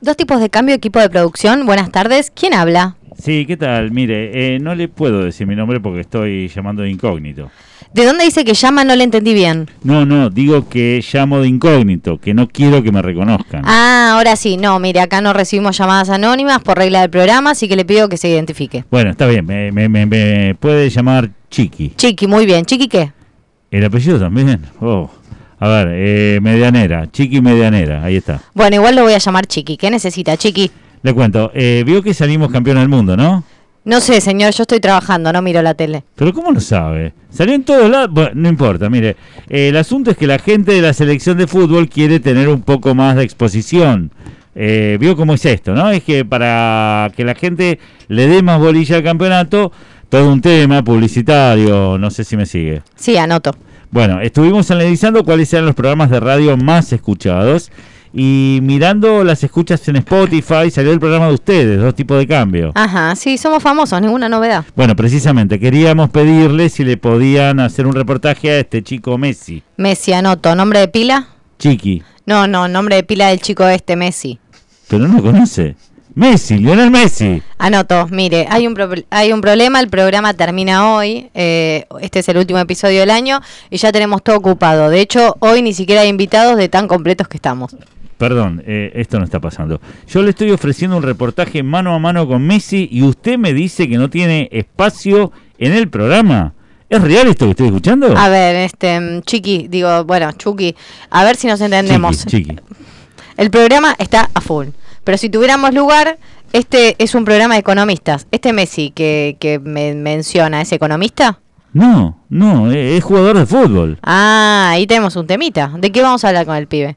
Dos tipos de cambio, equipo de producción. Buenas tardes. ¿Quién habla? Sí, ¿qué tal? Mire, eh, no le puedo decir mi nombre porque estoy llamando de incógnito. ¿De dónde dice que llama? No le entendí bien. No, no, digo que llamo de incógnito, que no quiero que me reconozcan. Ah, ahora sí. No, mire, acá no recibimos llamadas anónimas por regla del programa, así que le pido que se identifique. Bueno, está bien, me, me- me- me puede llamar Chiqui. Chiqui, muy bien. ¿Chiqui qué? ¿El apellido también? Oh. A ver, eh, Medianera, Chiqui Medianera, ahí está. Bueno, igual lo voy a llamar Chiqui. ¿Qué necesita, Chiqui? Le cuento, eh, vio que salimos campeón del mundo, ¿no? No sé, señor, yo estoy trabajando, no miro la tele. Pero ¿cómo lo sabe? Salió en todos lados. Bueno, no importa, mire. eh, el asunto es que la gente de la selección de fútbol quiere tener un poco más de exposición. Eh, ¿Vio cómo es esto, no? Es que para que la gente le dé más bolilla al campeonato, todo un tema publicitario, no sé si me sigue. Sí, anoto. Bueno, estuvimos analizando cuáles eran los programas de radio más escuchados y mirando las escuchas en Spotify salió el programa de ustedes, dos tipos de cambio. Ajá, sí, somos famosos, ninguna novedad. Bueno, precisamente, queríamos pedirle si le podían hacer un reportaje a este chico Messi. Messi, anoto. ¿Nombre de pila? Chiqui, No, no, nombre de pila del chico este, Messi. pero no lo conoce. Messi, Lionel Messi. Anoto, mire, hay un, pro- hay un problema, el programa termina hoy, eh, este es el último episodio del año y ya tenemos todo ocupado. De hecho, hoy ni siquiera hay invitados de tan completos que estamos. Perdón, eh, esto no está pasando. Yo le estoy ofreciendo un reportaje mano a mano con Messi y usted me dice que no tiene espacio en el programa. ¿Es real esto que estoy escuchando? A ver, este, Chiqui, digo, bueno, Chucky, a ver si nos entendemos. Chiqui, chiqui. El programa está a full, pero si tuviéramos lugar, este es un programa de economistas. Este Messi que, que me menciona, ¿es economista? No, no, eh, es jugador de fútbol. Ah, ahí tenemos un temita. ¿De qué vamos a hablar con el pibe?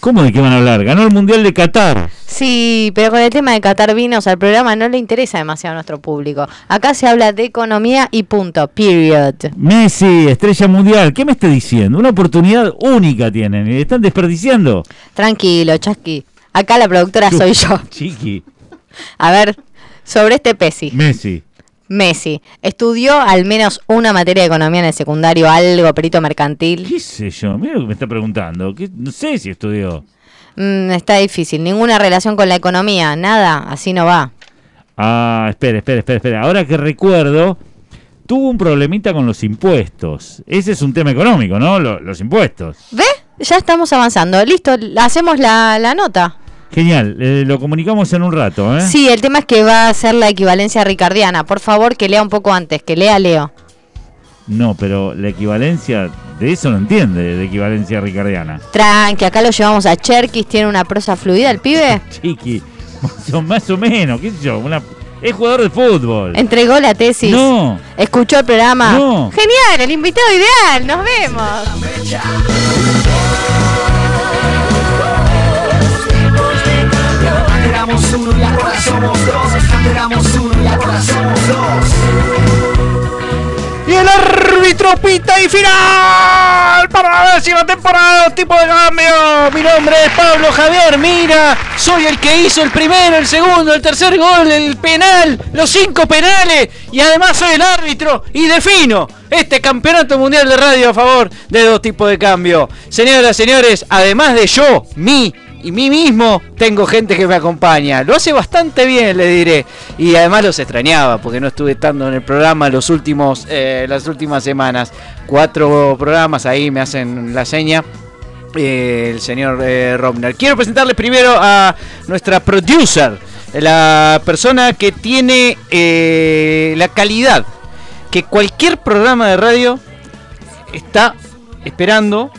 ¿Cómo de qué van a hablar? Ganó el Mundial de Qatar. Sí, pero con el tema de Qatar vinos al programa no le interesa demasiado a nuestro público. Acá se habla de economía y punto, period. Messi, estrella mundial, ¿qué me está diciendo? Una oportunidad única tienen y están desperdiciando. Tranquilo, Chasqui. Acá la productora soy yo. Chiqui. A ver, sobre este Pesi. Messi. Messi, ¿estudió al menos una materia de economía en el secundario, algo, perito mercantil? ¿Qué sé yo? Mira lo que me está preguntando. ¿Qué- No sé si estudió. Mm, está difícil, ninguna relación con la economía, nada, así no va. Ah, espera, espera, espera, espera. Ahora que recuerdo, tuvo un problemita con los impuestos. Ese es un tema económico, ¿no? Lo- los impuestos. ¿Ve? Ya estamos avanzando. Listo, hacemos la, la nota. Genial, eh, lo comunicamos en un rato, ¿eh? Sí, el tema es que va a ser la equivalencia ricardiana. Por favor, que lea un poco antes, que lea Leo. No, pero la equivalencia, de eso no entiende, de equivalencia ricardiana. Tranqui, acá lo llevamos a Cherkis, tiene una prosa fluida el pibe. Chiqui, más o, más o menos, qué sé yo, una, es jugador de fútbol. Entregó la tesis. No. Escuchó el programa. No. Genial, el invitado ideal. Nos vemos. Somos dos. Antes uno y ahora somos dos. Y el árbitro pita y final para la décima temporada, tipo de cambio. Mi nombre es Pablo Javier, mira, soy el que hizo el primero, el segundo, el tercer gol, el penal, los cinco penales y además soy el árbitro y defino este campeonato mundial de radio a favor de dos tipos de cambio. Señoras, señores, además de yo, mí y mí mismo tengo gente que me acompaña. Lo hace bastante bien, le diré. Y además los extrañaba porque no estuve estando en el programa los últimos, eh, las últimas semanas. Cuatro programas ahí me hacen la seña. eh, el señor eh, Robner. Quiero presentarles primero a nuestra producer, la persona que tiene eh, la calidad que cualquier programa de radio está esperando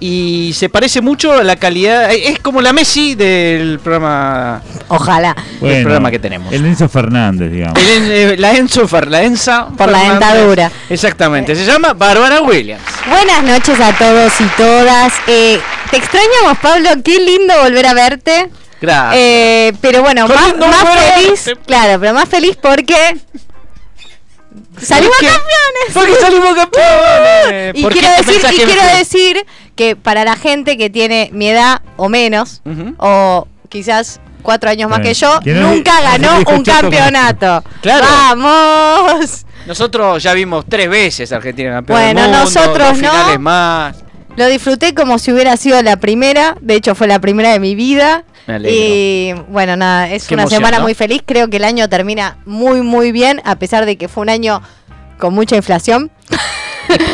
y se parece mucho a la calidad. Es como la Messi del programa. Ojalá. del programa que tenemos. El Enzo Fernández, digamos. El- eh, la Enzo Fer, la Enza Por la Fernández. dentadura. Exactamente. Se llama Bárbara Williams. Buenas noches a todos y todas. Eh, te extrañamos, Pablo. Qué lindo volver a verte. Gracias. Eh, pero bueno, Qué más, feliz. verte. Claro, pero más feliz porque. Salimos campeones. Porque salimos campeones. Y ¿Por qué quiero te decir, y que- quiero decir que para la gente que tiene mi edad o menos, o quizás cuatro años más que yo, nunca ganó un campeonato. Claro. ¡Vamos! Nosotros ya vimos tres veces Argentina campeón Bueno, del mundo, nosotros dos finales no. más. Lo disfruté como si hubiera sido la primera. De hecho, fue la primera de mi vida. Y bueno, nada, es Qué una emoción, semana ¿no? muy feliz. Creo que el año termina muy, muy bien, a pesar de que fue un año con mucha inflación.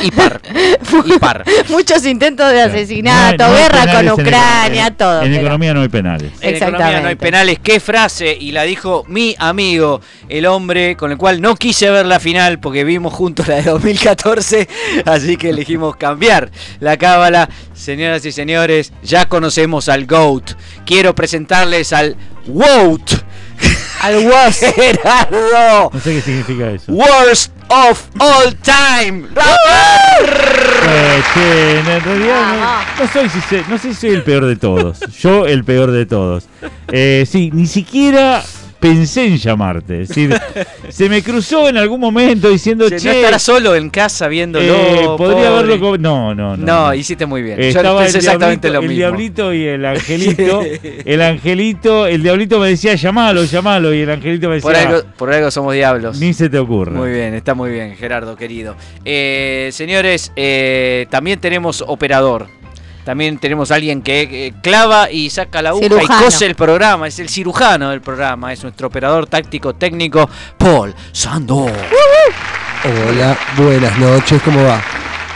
Y par. Y par. Muchos intentos de asesinato, No hay- no hay guerra con Ucrania, todo. En pero- economía no hay penales. En economía no hay penales. ¿Qué frase? Y la dijo mi amigo, el hombre con el cual no quise ver la final porque vimos juntos la de 2014. Así que elegimos cambiar la cábala. Señoras y señores, ya conocemos al GOAT. Quiero presentarles al WOAT. Al. Gerardo. No sé qué significa eso. Worst of all time. Eh, che, en realidad no, soy, no sé si soy el peor de todos. Yo el peor de todos. Eh, sí, ni siquiera pensé en llamarte. Es decir, se me cruzó en algún momento diciendo, No che, estarás solo en casa viéndolo. eh, podría haberlo... No, no, no. No, hiciste muy bien. Eh, Yo estaba pensé el exactamente diablito, lo el mismo. diablito y el angelito. el angelito, el diablito me decía llamalo, llamalo. Y el angelito me decía, Por algo, por algo somos diablos. ni se te ocurra. Muy bien, está muy bien, Gerardo, querido. Eh, señores, eh, también tenemos operador. También tenemos alguien que eh, clava y saca la aguja y cose el programa. Es el cirujano del programa. Es nuestro operador táctico técnico, Paul Sando. Hola, buenas noches, ¿cómo va?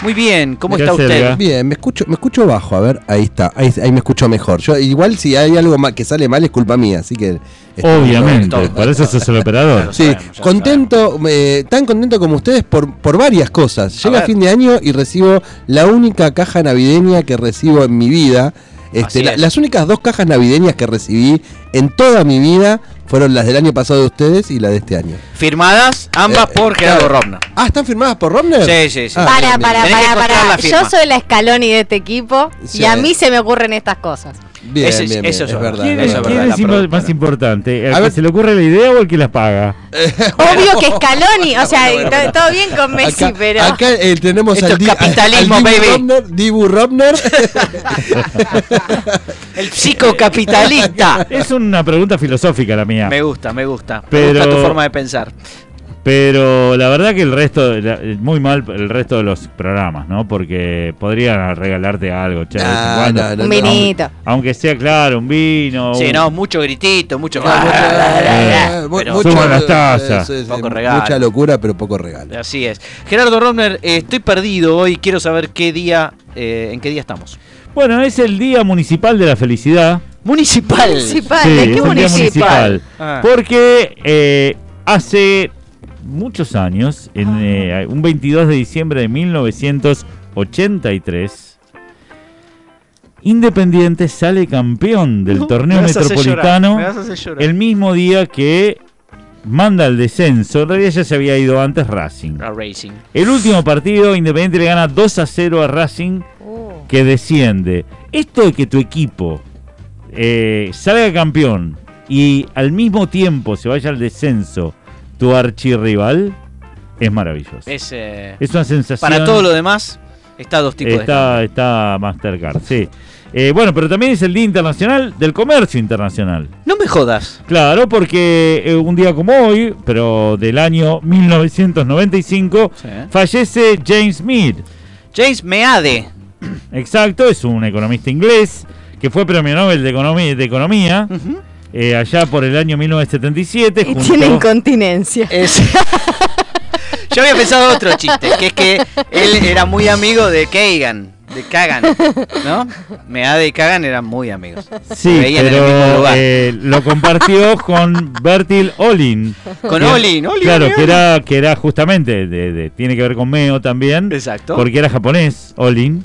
Muy bien, ¿cómo ¿Qué está usted? Elga? Bien, me escucho, me escucho bajo, a ver, ahí está, ahí, ahí me escucho mejor. Yo igual si hay algo ma- que sale mal es culpa mía, así que Obviamente, todo. por eso sos el operador. Sí, sabemos, contento, eh, tan contento como ustedes por, por varias cosas. A Llega ver. fin de año y recibo la única caja navideña que recibo en mi vida. Este, la- es. las únicas dos cajas navideñas que recibí en toda mi vida fueron las del año pasado de ustedes y la de este año. Firmadas, ambas Eh, por Gerardo claro. Robna. Ah, ¿están firmadas por Romner? Sí, sí, sí. Ah, Para, para, para, para. Yo soy la Scaloni de este equipo Sí. y a mí se me ocurren estas cosas. Bien, Ese es- bien, eso bien, es es verdad. ¿Quién, es es, Eso es verdad. quién es más importante? ¿El A que ver. se le ocurre la idea o el que la paga? Obvio que Scaloni, o sea, to- todo bien con Messi, Acá, pero. acá, eh, tenemos Esto al, di- capitalismo, al Dibu baby. Robner, Dibu Robner. El psicocapitalista. Es una pregunta filosófica la mía. Me gusta, me gusta. Me Pero- gusta tu forma de pensar. Pero la verdad que el resto, muy mal el resto de los programas, ¿no? Porque podrían regalarte algo, che, de vez en No, cuando. no, no, Un no. vinito. Aunque sea, claro, un vino. Sí, un- no, mucho gritito, mucho. Eh, mu- Pero- mucho- Suban las tazas. sí, sí, Poco regalo. Mucha locura, pero poco regalo. Así es. Gerardo Romner, eh, estoy perdido hoy. Quiero saber qué día, eh, en qué día estamos. Bueno, es el Día Municipal de la Felicidad. Municipal. Municipal, Sí, ¿de qué municipal? municipal. Ah. Porque eh, hace muchos años, en, eh, un 22 de diciembre de 1983, Independiente sale campeón del torneo Me metropolitano llorar, me el mismo día que manda el descenso. En realidad ya se había ido antes Racing. A Racing. El último partido, Independiente le gana 2 a 0 a Racing, Uh, que desciende. Esto de que tu equipo eh, salga campeón y al mismo tiempo se vaya al descenso tu archirrival, es maravilloso. Es, eh, Es una sensación. para todo lo demás, está dos tipos de Está, está Mastercard, sí. Eh, bueno, pero también es el Día Internacional del Comercio Internacional. No me jodas. Claro, porque eh, un día como hoy, pero del año 1995, Sí. fallece James Mead. James Meade. Exacto, es un economista inglés que fue premio Nobel de Economía, de economía eh, allá por el año 1977. y junto- tiene incontinencia. Es- Yo había pensado otro chiste, que es que él era muy amigo de Kagan, de Kagan, ¿no? Meade y Kagan eran muy amigos. Sí, pero eh, lo compartió con Bertil Olin. Con Que- Olin, Olin, Claro, Olin. que era, que era justamente, de- de- tiene que ver con Meo también. Exacto. Porque era japonés, Olin.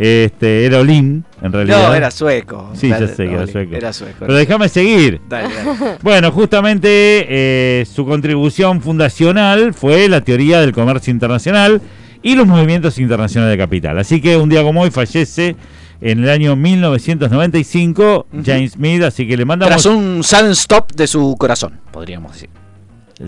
Este, era Olin, en realidad. No, era sueco. Sí, ya sé que era sueco. Era sueco. Pero déjame seguir. Dale, dale. Bueno, justamente eh, su contribución fundacional fue la teoría del comercio internacional y los movimientos internacionales de capital. Así que un día como hoy fallece en el año 1995 James Mead, así que le mandamos... Tras un sudden stop de su corazón, podríamos decir.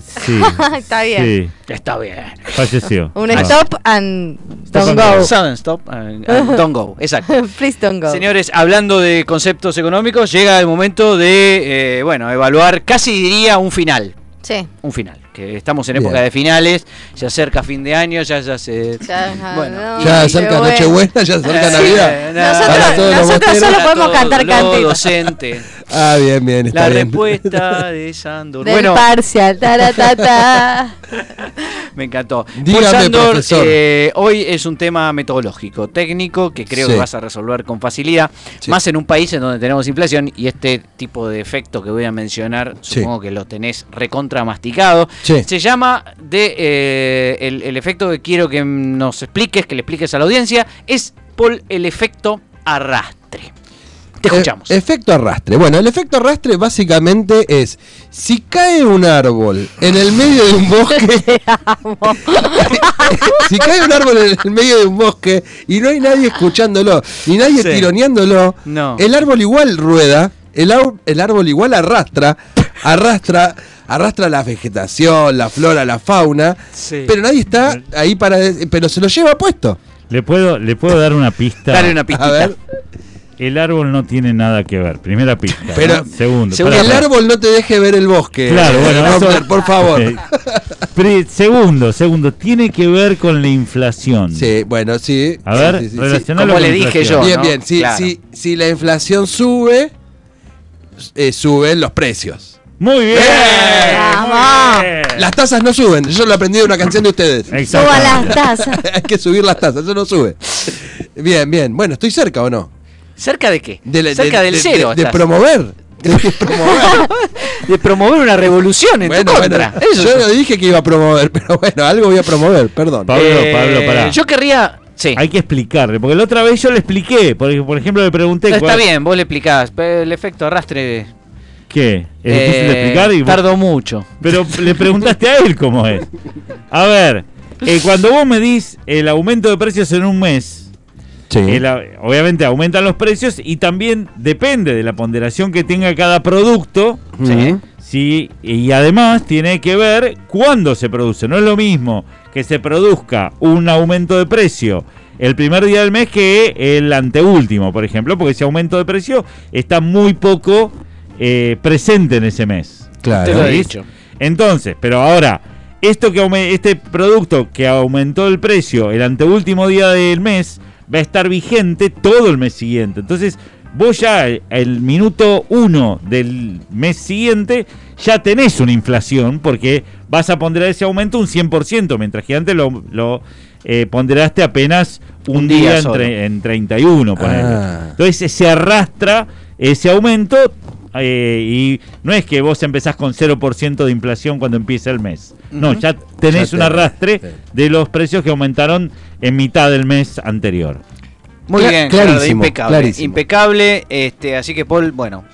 Sí, Está bien. sí, Está bien. falleció. Un Ah. stop and Stop don't and go. Sudden stop and, and don't go. Exacto. Please don't go. Señores, hablando de conceptos económicos, llega el momento de, eh, bueno, evaluar, casi diría un final. Sí. Un final. Que estamos en Bien. época de finales, se acerca fin de año, ya, ya se. Ya, Bueno. no, Ya acerca Nochebuena. Nochebuena, ya acerca Sí, Navidad. Nosotros- Para todos los nosotros boteros. solo podemos todo cantar cantitos. docente. Ah, bien, bien, está La bien. respuesta de Sandor. Del Bueno, parcial. taratata. me encantó. Dígame, Sandor, profesor. eh, hoy es un tema metodológico, técnico, que creo Sí. que vas a resolver con facilidad. Sí. Más en un país en donde tenemos inflación y este tipo de efecto que voy a mencionar, Sí. supongo que lo tenés recontra masticado. Sí. Se llama de eh, el, el efecto que quiero que nos expliques, que le expliques a la audiencia, es Paul el efecto arrastre. Te E- escuchamos. efecto arrastre. Bueno, el efecto arrastre básicamente es, si cae un árbol en el medio de un bosque, si cae un árbol en el medio de un bosque y no hay nadie escuchándolo, ni nadie Sí. tironeándolo, No. el árbol igual rueda, el, el árbol igual arrastra, arrastra, arrastra la vegetación, la flora, la fauna, Sí. pero nadie está ahí para, pero se lo lleva puesto. ¿Le puedo, ¿Le puedo dar una pista? Dale una pistita. A ver, El árbol no tiene nada que ver. Primera pista. Pero- ¿no? Segundo. El árbol no te deje ver el bosque. Claro, bueno, Eh, eso- Robert, por favor. Eh, segundo, segundo, tiene que ver con la inflación. Sí, bueno, sí. A ver, Sí, sí, sí, Como con le la dije inflación. yo. Bien, ¿no? bien. Si, Claro. si, si la inflación sube, eh, suben los precios. Muy bien. Vamos. muy bien. Las tasas no suben. Yo lo aprendí de una canción de ustedes. Suba las tazas. Hay que subir las tasas, eso no sube. Bien, bien. Bueno, ¿estoy cerca o no? ¿Cerca de qué? De la- Cerca de- del de- cero. De, promover. De promover. De promover una revolución en bueno, tu bueno, contra. Eso yo no dije que iba a promover, pero bueno, algo voy a promover, perdón. Pablo, Eh, Pablo, pará. Yo querría. Sí. Hay que explicarle, porque la otra vez yo le expliqué, porque por ejemplo le pregunté Está cuál- bien, vos le explicás. pero el efecto arrastre. ¿Qué? Es difícil de eh, explicar y vos- Tardó mucho. Pero le preguntaste a él cómo es. A ver, eh, cuando vos medís el aumento de precios en un mes, Sí. el a- obviamente aumentan los precios y también depende de la ponderación que tenga cada producto. Sí. Sí, y además tiene que ver cuándo se produce. No es lo mismo que se produzca un aumento de precio el primer día del mes que el anteúltimo, por ejemplo, porque ese aumento de precio está muy poco eh, presente en ese mes. Claro. Te lo he dicho. Entonces, pero ahora, esto que este producto que aumentó el precio el anteúltimo día del mes va a estar vigente todo el mes siguiente. Entonces, vos ya el minuto uno del mes siguiente ya tenés una inflación porque vas a ponderar ese aumento un 100%, mientras que antes lo, lo, eh, ponderaste apenas un, Un día, día en, en 31, ponele. Ah. Entonces se arrastra ese aumento eh, y no es que vos empezás con 0% de inflación cuando empieza el mes. No, ya tenés Ya un arrastre de los precios que aumentaron en mitad del mes anterior. Muy bien, clarísimo, Gerardo, impecable. clarísimo. Impecable. Este, así que, Paul, bueno,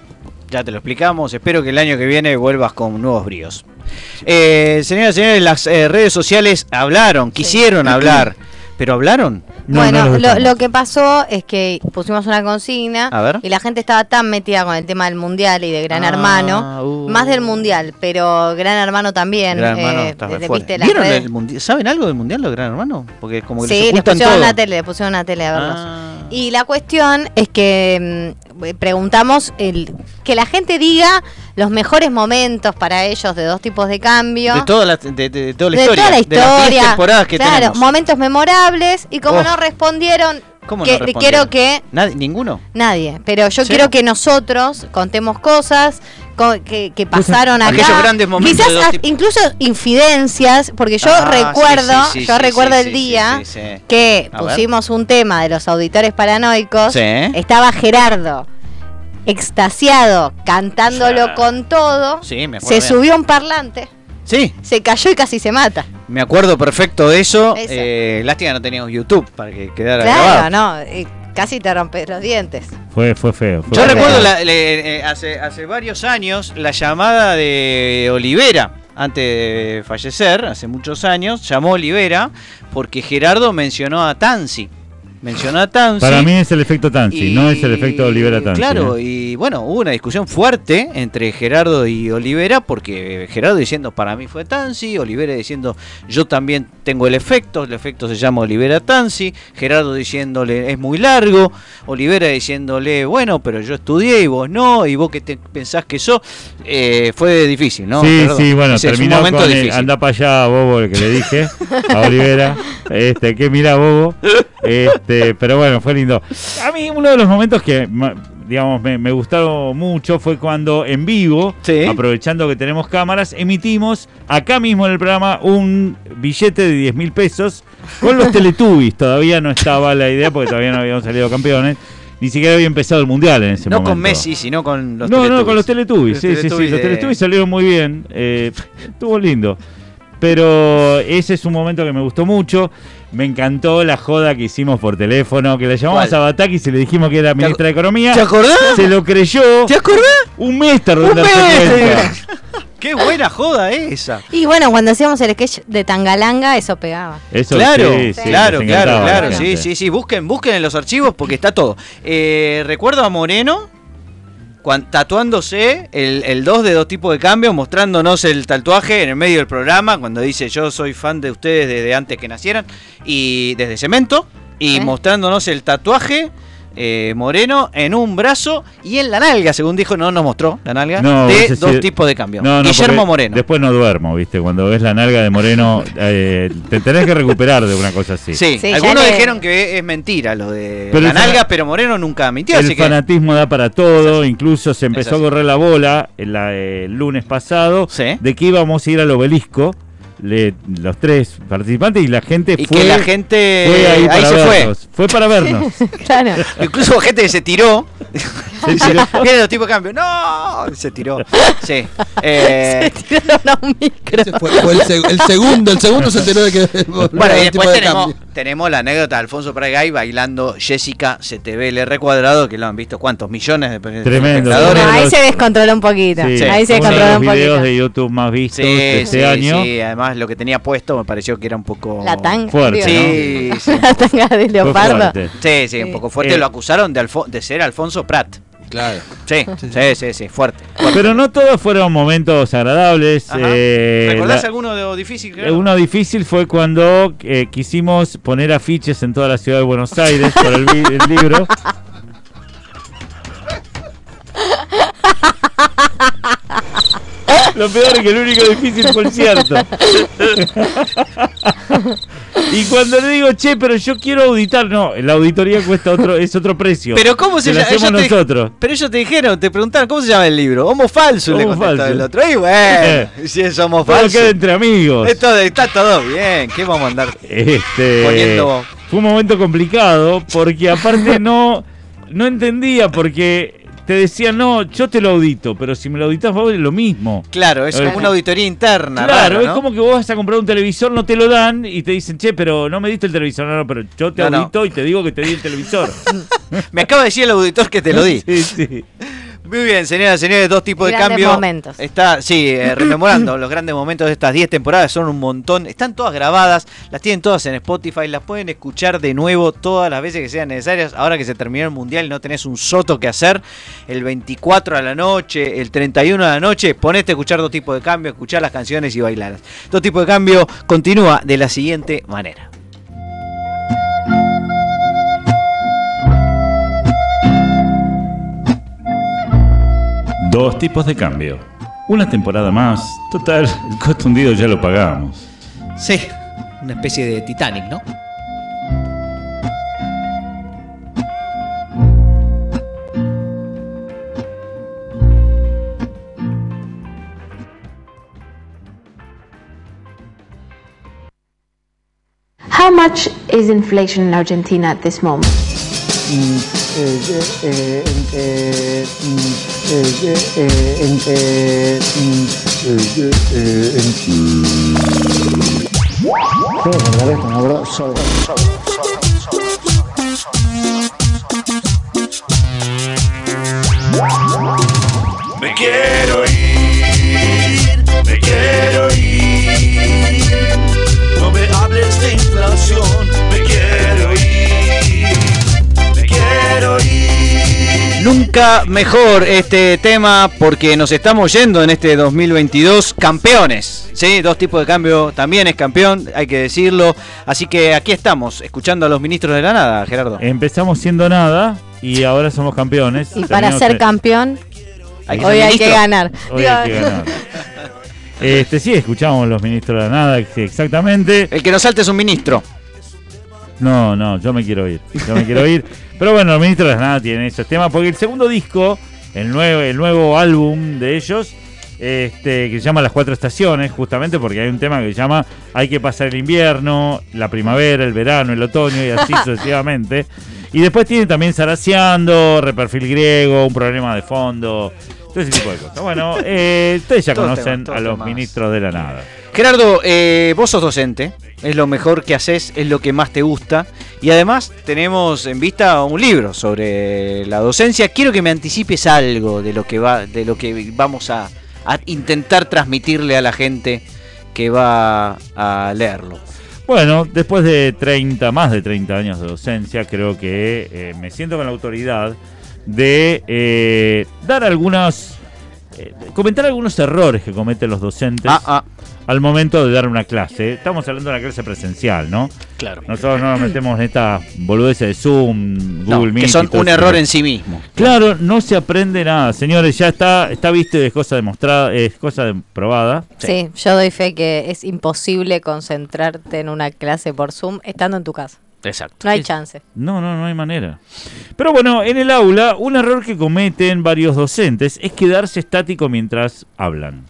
ya te lo explicamos. Espero que el año que viene vuelvas con nuevos bríos. Eh, señoras y señores, las eh, redes sociales hablaron, quisieron hablar, pero hablaron. No, bueno, no lo, lo que pasó es que pusimos una consigna A ver. y la gente estaba tan metida con el tema del mundial y de Gran Ah, Hermano, uh. más del mundial, pero Gran Hermano también. Gran Hermano eh. ¿Saben algo del mundial de Gran Hermano? Porque como que les Sí, le ocultan pusieron todo. una tele, le pusieron una tele a verlos. Ah. Y la cuestión es que mm, preguntamos el, que la gente diga los mejores momentos para ellos de dos tipos de cambio. de, toda la, de, de- de toda la de historia. toda la de las 10 historia. temporadas que claro, tenemos. momentos memorables. Y como Oh. no respondieron, ¿Cómo no que, quiero que Nadie- ¿Ninguno? nadie. Pero yo ¿Sí? quiero que nosotros contemos cosas co- que, que pasaron acá. Aquellos grandes momentos Quizás a- incluso infidencias, porque yo Ah, recuerdo, sí, sí, yo sí, recuerdo sí, el sí, día sí, sí, sí. que A ver. pusimos un tema de los auditores paranoicos. Sí. Estaba Gerardo extasiado, cantándolo con todo. Sí, me acuerdo se bien. subió un parlante, Sí, se cayó y casi se mata. me acuerdo perfecto de eso. Eso. Eh, lástima no teníamos YouTube para que quedara Claro, grabado. no, eh, casi te rompes los dientes. Fue, fue feo. fue Yo feo. recuerdo la- le- eh, hace, hace varios años la llamada de Olivera, antes de fallecer, hace muchos años, llamó Olivera porque Gerardo mencionó a Tansi. Mencionó a Tansi. Para mí es el efecto Tansi, y- no es el efecto Olivera Tansi. Claro, ¿eh? y bueno, hubo una discusión fuerte entre Gerardo y Olivera, porque Gerardo diciendo para mí fue Tansi, Olivera diciendo yo también tengo el efecto, el efecto se llama Olivera Tansi, Gerardo diciéndole es muy largo, Olivera diciéndole bueno, pero yo estudié y vos no, y vos que te pensás que sos, eh, fue difícil, ¿no? sí, Gerardo? sí, bueno, Ese terminó con el anda para allá, Bobo, el que le dije, a Olivera, este, que mira, Bobo, este, pero bueno, fue lindo. A mí uno de los momentos que digamos, me, me gustaron mucho fue cuando en vivo, Sí. aprovechando que tenemos cámaras, emitimos acá mismo en el programa un billete de 10 mil pesos con los Teletubbies. Todavía no estaba la idea porque todavía no habíamos salido campeones. Ni siquiera había empezado el mundial en ese No momento. con Messi, sino con los no, Teletubbies. no, con los Teletubbies. Sí, Los sí, sí. Teletubbies Los Teletubbies salieron muy bien. eh, estuvo lindo. Pero ese es un momento que me gustó mucho. Me encantó la joda que hicimos por teléfono, que le llamamos ¿Cuál? a Batakis y le dijimos que era ministra de Economía. ¿Te acordás? Se lo creyó. ¿Te acordás? Un mes tardó en Un darse cuenta. Qué buena joda esa. Y bueno, cuando hacíamos el sketch de Tangalanga, eso pegaba. Eso claro, sí, sí, claro, claro, claro. Sí, sí, sí. Busquen, busquen en los archivos porque está todo. Eh, recuerdo a Moreno tatuándose el, el 2 de dos tipos de cambio, mostrándonos el tatuaje en el medio del programa, cuando dice yo soy fan de ustedes desde antes que nacieran, y desde Cemento, y ¿Eh? mostrándonos el tatuaje. Eh, moreno en un brazo y en la nalga, según dijo, no nos mostró la nalga, No, de sí- dos tipos de cambio. No, no, Guillermo Moreno. Después no duermo, ¿viste? Cuando ves la nalga de Moreno, eh, te tenés que recuperar de una cosa así. Sí, algunos le- dijeron que es mentira lo de Pero la nalga, pero Moreno nunca mintió, El así que fanatismo da para todo, incluso se empezó a correr la bola el, la- el lunes pasado Sí. de que íbamos a ir al obelisco, le- los tres participantes, y la gente y fue, que la gente fue ahí, ahí, para se fue. vernos. Fue para vernos. claro. Incluso hubo gente que se tiró. Se tiró. Viene los tipos de cambio. ¡No! Se tiró. Sí. Eh, Se tiraron a un micro. Fue, fue el, seg- el segundo, el segundo se enteró de que bueno, y el tipo después de tenemos, cambio. Tenemos la anécdota de Alfonso Pregay bailando Jessica CTVLR cuadrado, que lo han visto cuántos millones de Tremendo. espectadores. No, ahí se descontroló un poquito. Sí, Ahí se uno de descontroló los un poquito. videos de YouTube más vistos Sí, de este sí, año. sí, además lo que tenía puesto me pareció que era un poco... La tanga. Fuerte, digo, Sí, sí. La tanga de leopardo. fuerte. Sí, sí, un poco fuerte. Eh. Lo acusaron de, Alfo- de ser Alfonso Prat. Claro. Sí, sí, sí, sí, fuerte. Pero no todos fueron momentos agradables. Eh, ¿Recordás la- alguno difícil Eh, Uno difícil fue cuando eh, quisimos poner afiches en toda la ciudad de Buenos Aires por el, el libro. Lo peor es que el único difícil fue el cierto. y cuando le digo, che, pero yo quiero auditar, no, la auditoría cuesta otro, es otro precio. Pero ¿cómo se llama? hacemos te- nosotros. Pero ellos te dijeron, te preguntaron, ¿cómo se llama el libro? Homo falso, le Homo contestó falso. el otro. Y bueno, si es homo falso. queda entre amigos. Esto está todo bien, ¿qué vamos a andar? Este, Poniendo- Fue un momento complicado porque aparte no, no entendía porque te decían, no, yo te lo audito, pero si me lo auditas vos es lo mismo. Claro, es Eh, como una auditoría interna. Claro, raro, es como que vos vas a comprar un televisor, no te lo dan y te dicen, che, pero no me diste el televisor. No, no, pero yo te No, no. audito y te digo que te di el televisor. Me acaba de decir el auditor que te lo di. sí, sí. Muy bien, señoras y señores, dos tipos de Grandes cambio. momentos. Está, sí, eh, rememorando los grandes momentos de estas 10 temporadas, son un montón. Están todas grabadas, las tienen todas en Spotify, las pueden escuchar de nuevo todas las veces que sean necesarias. Ahora que se terminó el mundial y no tenés un soto que hacer, el 24 a la noche, el 31 a la noche, ponete a escuchar dos tipos de cambio, escuchar las canciones y bailarlas. Dos tipos de cambio continúa de la siguiente manera. Dos tipos de cambio. Una temporada más. Total, el costo hundido ya lo pagamos. Sí, una especie de Titanic, ¿no? How much is inflation in Argentina at this moment? Me quiero ir, me quiero ir. No me hables de inflación, me quiero ir, quiero ir. Nunca mejor este tema porque nos estamos yendo en este 2022 campeones. Sí, dos tipos de cambio también es campeón, hay que decirlo. Así que aquí estamos, escuchando a los ministros de la nada, Gerardo. Empezamos siendo nada y ahora somos campeones. Y para ser campeón, Hay que hoy hay que ganar. Hoy hay que ganar. Este, sí, escuchamos los ministros de la nada, ex- exactamente. El que nos salte es un ministro. No, no, yo me quiero ir. Yo me quiero ir. Pero bueno, los ministros de la nada tienen esos temas. Porque el segundo disco, el nuevo, el nuevo álbum de ellos, este, que se llama Las Cuatro Estaciones, justamente porque hay un tema que se llama Hay que pasar el invierno, la primavera, el verano, el otoño y así sucesivamente. Y después tiene también Zaraciando, Reperfil Griego, un problema de fondo, todo ese tipo de cosas. Bueno, eh, ustedes ya Todos conocen temas, a los temas. ministros de la nada. Gerardo, eh, vos sos docente, es lo mejor que haces, es lo que más te gusta. Y además tenemos en vista un libro sobre la docencia. Quiero que me anticipes algo de lo que va, de lo que vamos a, intentar transmitirle a la gente que va a leerlo. Bueno, después de 30, más de 30 años de docencia, creo que eh, me siento con la autoridad de eh, dar algunos, eh, comentar algunos errores que cometen los docentes Ah, ah, al momento de dar una clase. Estamos hablando de una clase presencial, ¿no? claro. Nosotros no nos metemos en esta boludez de Zoom, No, Google Meet. que son un eso. error en sí mismo. Claro, no se aprende nada, señores. Ya está, está visto, y es cosa demostrada, es cosa de- probada. Sí, yo doy fe que es imposible concentrarte en una clase por Zoom estando en tu casa. Exacto. No hay chance. No, no, no hay manera. Pero bueno, en el aula, un error que cometen varios docentes es quedarse estático mientras hablan.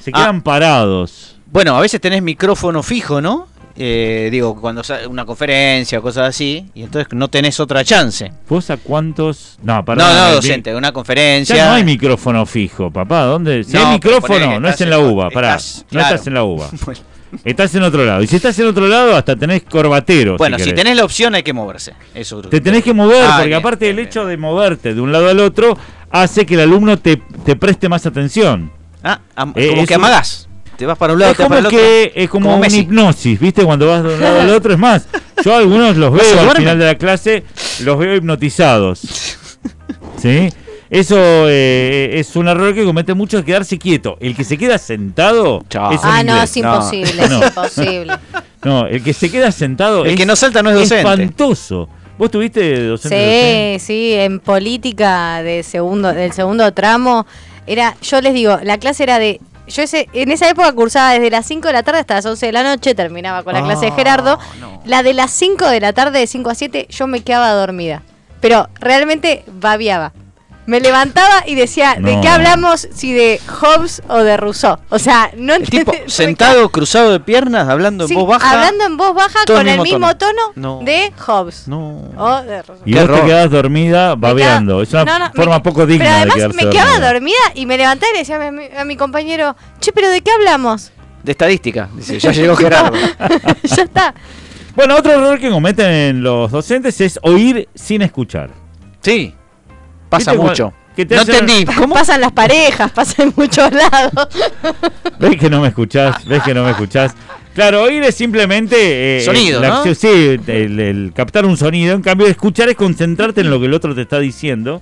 Se Ah. quedan parados. Bueno, a veces tenés micrófono fijo, ¿no? Eh, digo, cuando una conferencia o cosas así, y entonces no tenés otra chance. ¿Vos a cuántos? No, perdón. no, no, docente, una conferencia. Ya no hay micrófono fijo, papá. ¿Dónde? Si No, hay micrófono, no es estás en la uva, pará. estás- no claro. estás en la uva. Bueno, Estás en otro lado. Y si estás en otro lado, hasta tenés corbatero. Bueno, si, querés. tenés la opción hay que moverse. Eso Te tenés que mover, Ah, porque bien, aparte bien, del bien. hecho de moverte de un lado al otro, hace que el alumno te, te preste más atención. Ah, am- Eh, como que un- amagás. Te vas para un lado, es te vas para el otro. que es como, Como una Messi. hipnosis, ¿viste? Cuando vas de un lado al otro. Es más, yo a algunos los ¿No se veo al final de la clase, los veo hipnotizados. ¿Sí? Eso eh, es un error que comete muchos, quedarse quieto. El que se queda sentado Chao. es un Ah, no, es imposible, No. es imposible. No, el que se queda sentado El es que no salta no es docente. espantoso. ¿Vos tuviste docente? docente? Sí, sí, en política de segundo, del segundo tramo, era, yo les digo, la clase era de, yo ese, en esa época cursaba desde las 5 de la tarde hasta las 11 de la noche, terminaba con la clase de Gerardo. no. La de las 5 de la tarde, de 5 a 7, yo me quedaba dormida. Pero realmente babiaba. Me levantaba y decía, ¿de No. qué hablamos? Si de Hobbes o de Rousseau. O sea, no El tipo sentado, cruzado de piernas, hablando en voz baja. Hablando en voz baja con el el mismo mismo tono. tono, No. de Hobbes. No. O de Rousseau. Y vos te quedás dormida babeando. Es una no, no, forma me- poco digna Pero de además quedarse me quedaba dormida. dormida y me levantaba y le decía a mi, a mi compañero, che, pero ¿de qué hablamos? De estadística. Dice, ya llegó Gerardo. ya está. Bueno, otro error que cometen los docentes es oír sin escuchar. Sí. Pasa ¿Viste mucho. cuál- que te No hacen- entendí. ¿Cómo? Pasan las parejas, pasan en muchos lados. ¿Ves que no me escuchás? ¿Ves que no me escuchás? Claro, oír es simplemente... eh, Sonido, la ¿no? acción- Sí, el, el captar un sonido. En cambio, escuchar es concentrarte en lo que el otro te está diciendo.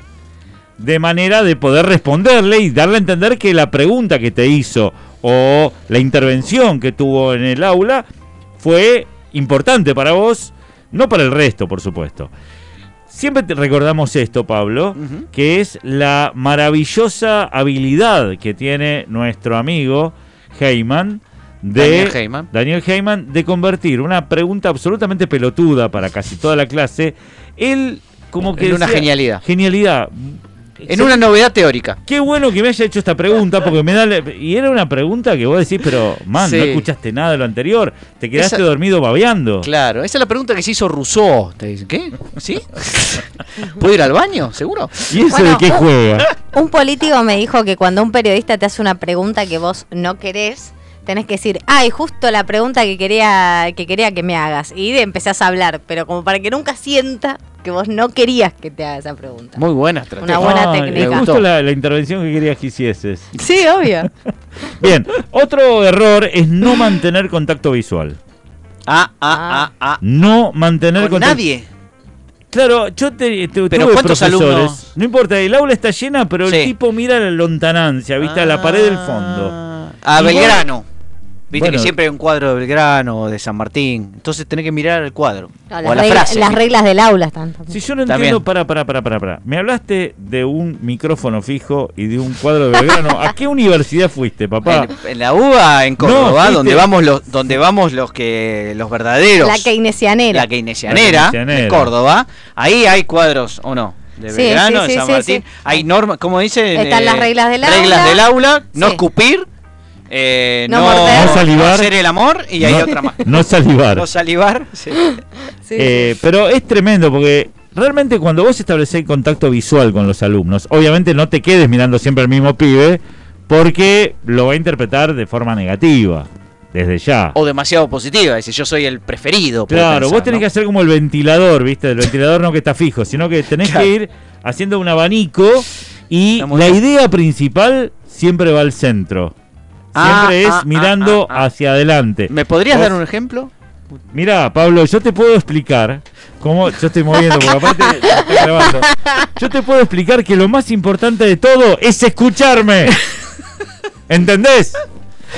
De manera de poder responderle y darle a entender que la pregunta que te hizo o la intervención que tuvo en el aula fue importante para vos, no para el resto, por supuesto. Siempre te recordamos esto, Pablo, que es la maravillosa habilidad que tiene nuestro amigo Heyman de Daniel Heyman. Daniel Heyman de convertir una pregunta absolutamente pelotuda para casi toda la clase, él como que En una decía- genialidad. Genialidad. En una novedad teórica. Qué bueno que me haya hecho esta pregunta porque me da la- y era una pregunta que vos decís, pero man, no escuchaste nada de lo anterior, te quedaste Esa- dormido babeando. Claro, esa es la pregunta que se hizo Rousseau. Te dicen, ¿qué? ¿Sí? ¿Puedo ir al baño? ¿Seguro? ¿Y eso Bueno, de qué juega? Un político me dijo que cuando un periodista te hace una pregunta que vos no querés, tenés que decir, ay, justo la pregunta que quería que quería que me hagas. Y de empezás a hablar, pero como para que nunca sienta que vos no querías que te haga esa pregunta. Muy buena estrategia. Una buena Ay, técnica. Es justo gustó. la, la intervención que querías que hicieses. Sí, obvio. Bien, otro error es no mantener contacto visual. Ah, ah, ah, ah. No mantener Con contacto nadie. Claro, yo te, te- Pero tuve ¿cuántos profesores. alumnos? No importa, el aula está llena, pero Sí. el tipo mira la lontanancia, ¿viste? A la pared del fondo. Ah, A Y vos- Belgrano. Viste Bueno. que siempre hay un cuadro de Belgrano o de San Martín. Entonces tenés que mirar el cuadro. No, o las, la reglas, frase. las reglas del aula están también. Si yo no También. entiendo, para, para, para, para, para. Me hablaste de un micrófono fijo y de un cuadro de Belgrano. ¿A qué universidad fuiste, papá? En, en la UBA, en Córdoba, donde vamos los, donde vamos los que los verdaderos. La keynesianera. la keynesianera, La keynesianera. de Córdoba. Ahí hay cuadros, ¿o no? De Sí, Belgrano, sí, de San sí, Martín. sí. Hay normas, ¿cómo dice? Están las reglas del Reglas aula. del aula, no Sí. escupir, eh, No no, morder. No salivar. hacer el amor y hay No- otra más. No salivar. No salivar. sí. Sí, Eh, pero es tremendo porque realmente cuando vos establecés contacto visual con los alumnos, obviamente no te quedes mirando siempre al mismo pibe porque lo va a interpretar de forma negativa, desde ya. O demasiado positiva, dice yo soy el preferido. Claro, pensar, vos tenés ¿no? que hacer como el ventilador, ¿viste? El ventilador no que está fijo, sino que tenés Claro. que ir haciendo un abanico y la idea principal siempre va al centro. Ah, Siempre ah, es mirando ah, ah, ah. hacia adelante. ¿Me podrías Vos- dar un ejemplo? Mirá, Pablo, yo te puedo explicar cómo. Yo estoy moviendo, porque aparte grabando. Yo te puedo explicar que lo más importante de todo es escucharme. ¿Entendés?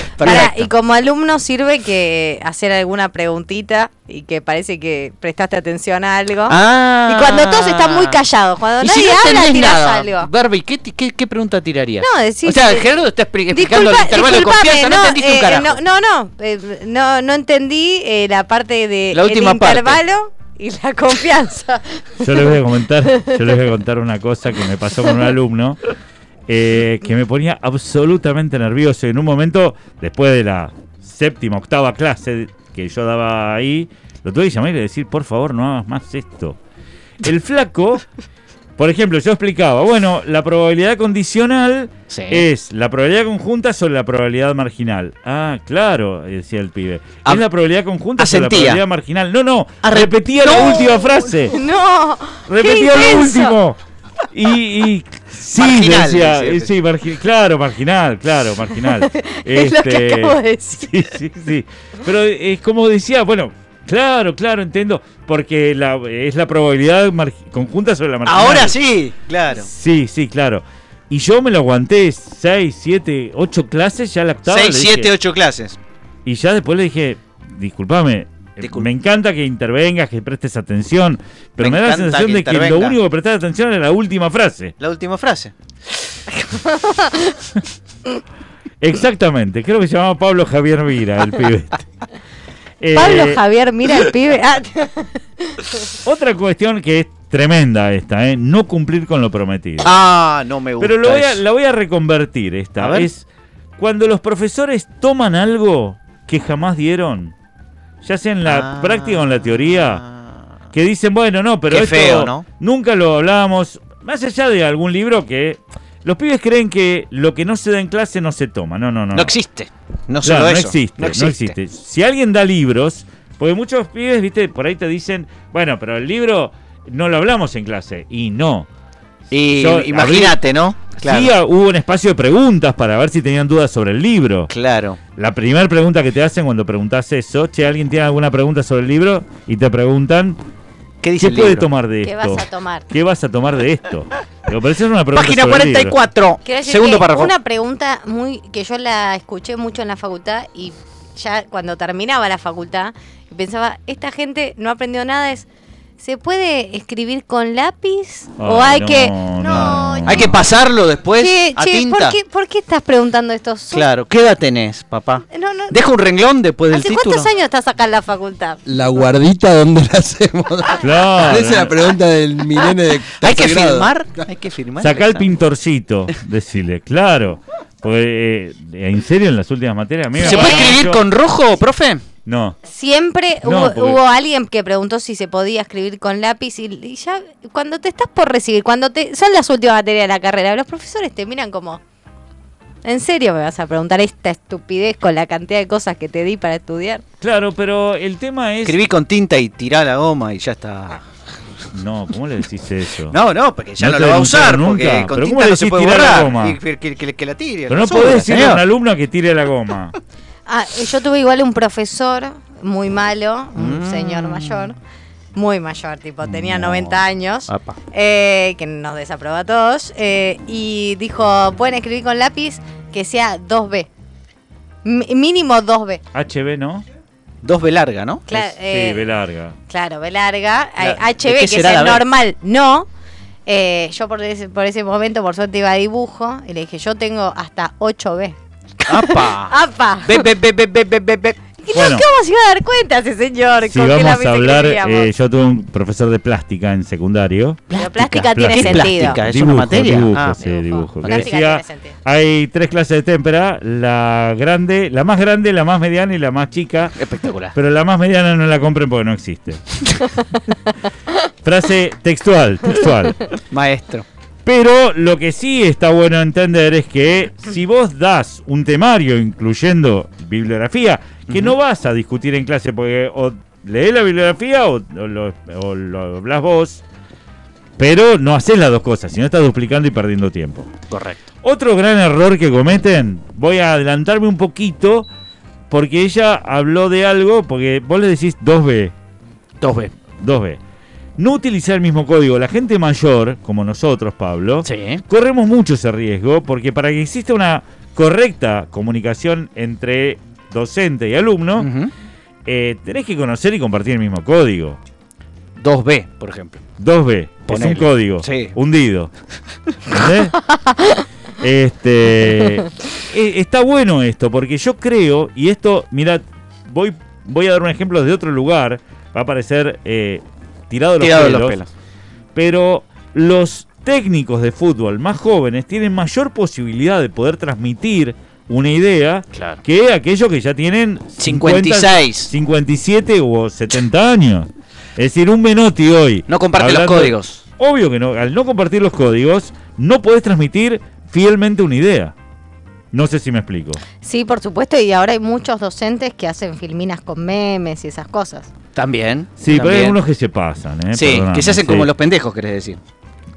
Pará, y como alumno sirve que hacer alguna preguntita y que parece que prestaste atención a algo. Ah. Y cuando todos están muy callados, cuando Y nadie si no habla, tirás nada, algo. Barbie, ¿qué, ti- qué, qué pregunta tirarías? No, decís- O sea, eh, Gerardo está expli- explicando Disculpa- el intervalo de confianza, no, entendiste un eh, carajo. No, no, no, eh, no, no entendí eh, la parte de La última el parte. intervalo y la confianza. Yo les voy a comentar, yo les voy a contar una cosa que me pasó con un alumno eh, que me ponía absolutamente nervioso. En un momento, después de la séptima, octava clase que yo daba ahí, lo tuve que llamar y le decir, por favor, no hagas más esto. El flaco, por ejemplo, yo explicaba, bueno, la probabilidad condicional Sí. es la probabilidad conjunta sobre la probabilidad marginal. Ah, claro, decía el pibe. Es la probabilidad conjunta sobre la probabilidad marginal. No, no, re- repetía la última frase. no, Repetía lo último. Y, y sí, Marginal, decía, decía. eh, sí, margi- claro, marginal, claro, marginal. Es lo que acabo de decir. Sí, sí, sí. Pero es como decía, bueno, claro, claro, entiendo, porque la, es la probabilidad conjunta sobre la marginal. Ahora sí, claro. Sí, sí, claro. Y yo me lo aguanté 6, 7, 8 clases, ya la octava. 6, le dije- 7, 8 clases. Y ya después le dije, discúlpame, eh, me encanta que intervengas, que prestes atención, pero Me me, da la sensación que de que lo único que prestas atención es la última frase. La última frase. Exactamente, creo que se llamaba Pablo Javier Vira, el pibe. este. Eh, Pablo Javier, mira el pibe. Ah, Otra cuestión que es tremenda esta, ¿eh? no cumplir con lo prometido. Ah, no me gusta. Pero lo voy a, eso. la voy a reconvertir A esta. ver. Es cuando los profesores toman algo que jamás dieron, ya sea en la Ah. práctica o en la teoría, que dicen, bueno, no, pero esto feo, ¿no? nunca lo hablamos. Más allá de algún libro que los pibes creen que lo que no se da en clase no se toma. No, no, no. No existe. No Claro, solo no eso. existe, no existe. Si alguien da libros, porque muchos pibes, viste, por ahí te dicen, bueno, pero el libro no lo hablamos en clase. Y no. Y Yo imagínate, ¿no? Claro. Sí, hubo un espacio de preguntas para ver si tenían dudas sobre el libro. Claro. La primera pregunta que te hacen cuando preguntas eso, che, ¿alguien tiene alguna pregunta sobre el libro? Y te preguntan, ¿Qué dice ¿qué el puede libro? tomar de ¿Qué esto? vas a tomar? ¿Qué vas a tomar de esto? Pero esa es una pregunta Página sobre el libro. 44. Segundo párrafo. Una pregunta muy que yo la escuché mucho en la facultad y ya cuando terminaba la facultad y pensaba, esta gente no aprendió nada, es ¿se puede escribir con lápiz? ¿O Ay, hay no, que no, no, no. Hay que pasarlo después Che, a che, tinta. ¿por qué, por qué estás preguntando esto? Sos- Claro. ¿Qué edad tenés, papá? No, no, Deja un renglón después del ¿Hace título. cuántos años estás acá en la facultad? La guardita, ¿dónde la hacemos? Claro. Esa es la pregunta del mi nene de Hay que grado. firmar. Hay que firmar. Saca el pintorcito, decirle, claro. Porque, eh, ¿en serio en las últimas materias? ¿Se puede escribir con rojo, profe? No. Siempre No, hubo, porque- hubo alguien que preguntó si se podía escribir con lápiz y, y ya cuando te estás por recibir, cuando te son las últimas materias de la carrera, los profesores te miran como ¿En serio me vas a preguntar esta estupidez con la cantidad de cosas que te di para estudiar? Claro, pero el tema es... Escribí con tinta y tirá la goma y ya está. No, ¿cómo le decís eso? No, no, porque ya ¿No lo va a usar. Porque nunca? con ¿Pero cómo le no se decís puede tirar la goma? Y que, que- que- que la tire. Pero no podés decirle a un alumno que tire la goma. Ah, yo tuve igual un profesor muy malo, un Mm. señor mayor, muy mayor, tipo, tenía No. 90 años, eh, que nos desaprobó a todos, eh, y dijo, pueden escribir con lápiz que sea 2B. Mi- mínimo 2B. HB, ¿no? Dos B larga, ¿no? Cla- Es- eh, sí, B larga. Claro, B larga. Eh, ¿De qué HB, que es el normal, no. Eh, yo por ese, por ese momento, por suerte, iba a dibujo y le dije, yo tengo hasta 8B. ¡Apa! ¡Apa! Ve, ve, ve, ve, ve, ve, ve, ve. ¿Y Bueno. no, ¿Cómo se iba a dar cuenta ese señor? Si vamos a hablar, eh, yo tuve un profesor de plástica en secundario. Pero plástica tiene ¿Qué es sentido. plástica? ¿Es Dibujo, una materia? Dibujo, Ah, sí, dibujo. dibujo. Que Plástica decía, tiene sentido. hay tres clases de témpera, la grande, la más grande, la más mediana y la más chica. Espectacular. Pero la más mediana no la compren porque no existe. Frase textual, textual. Maestro. Pero lo que sí está bueno entender es que si vos das un temario incluyendo bibliografía, que no vas a discutir en clase porque o lees la bibliografía o, o lo, o lo hablas vos, pero no haces las dos cosas, sino estás duplicando y perdiendo tiempo. Correcto. Otro gran error que cometen, voy a adelantarme un poquito, porque ella habló de algo, porque vos le decís 2B, Dos B. 2B. No utilizar el mismo código. La gente mayor, como nosotros, Pablo, Sí. corremos mucho ese riesgo, porque para que exista una correcta comunicación entre docente y alumno, eh, tenés que conocer y compartir el mismo código. Dos B, por ejemplo. 2B, es Ponele. un código Sí. hundido. ¿Entendés? este eh, está bueno esto, porque yo creo, y esto, mira, voy, voy a dar un ejemplo de otro lugar, va a parecer eh, tirado de los, Tirado de pelos, los pelos. pero los técnicos de fútbol más jóvenes tienen mayor posibilidad de poder transmitir una idea Claro. que aquellos que ya tienen 50, 56. 57 o 70 años. Es decir, un Menotti hoy. No comparte los códigos. Obvio que no, al no compartir los códigos, no podés transmitir fielmente una idea. No sé si me explico. Sí, por supuesto, y ahora hay muchos docentes que hacen filminas con memes y esas cosas. También. Sí, pero hay algunos que se pasan, ¿eh? Sí, Perdóname, que se hacen sí. como los pendejos, querés decir.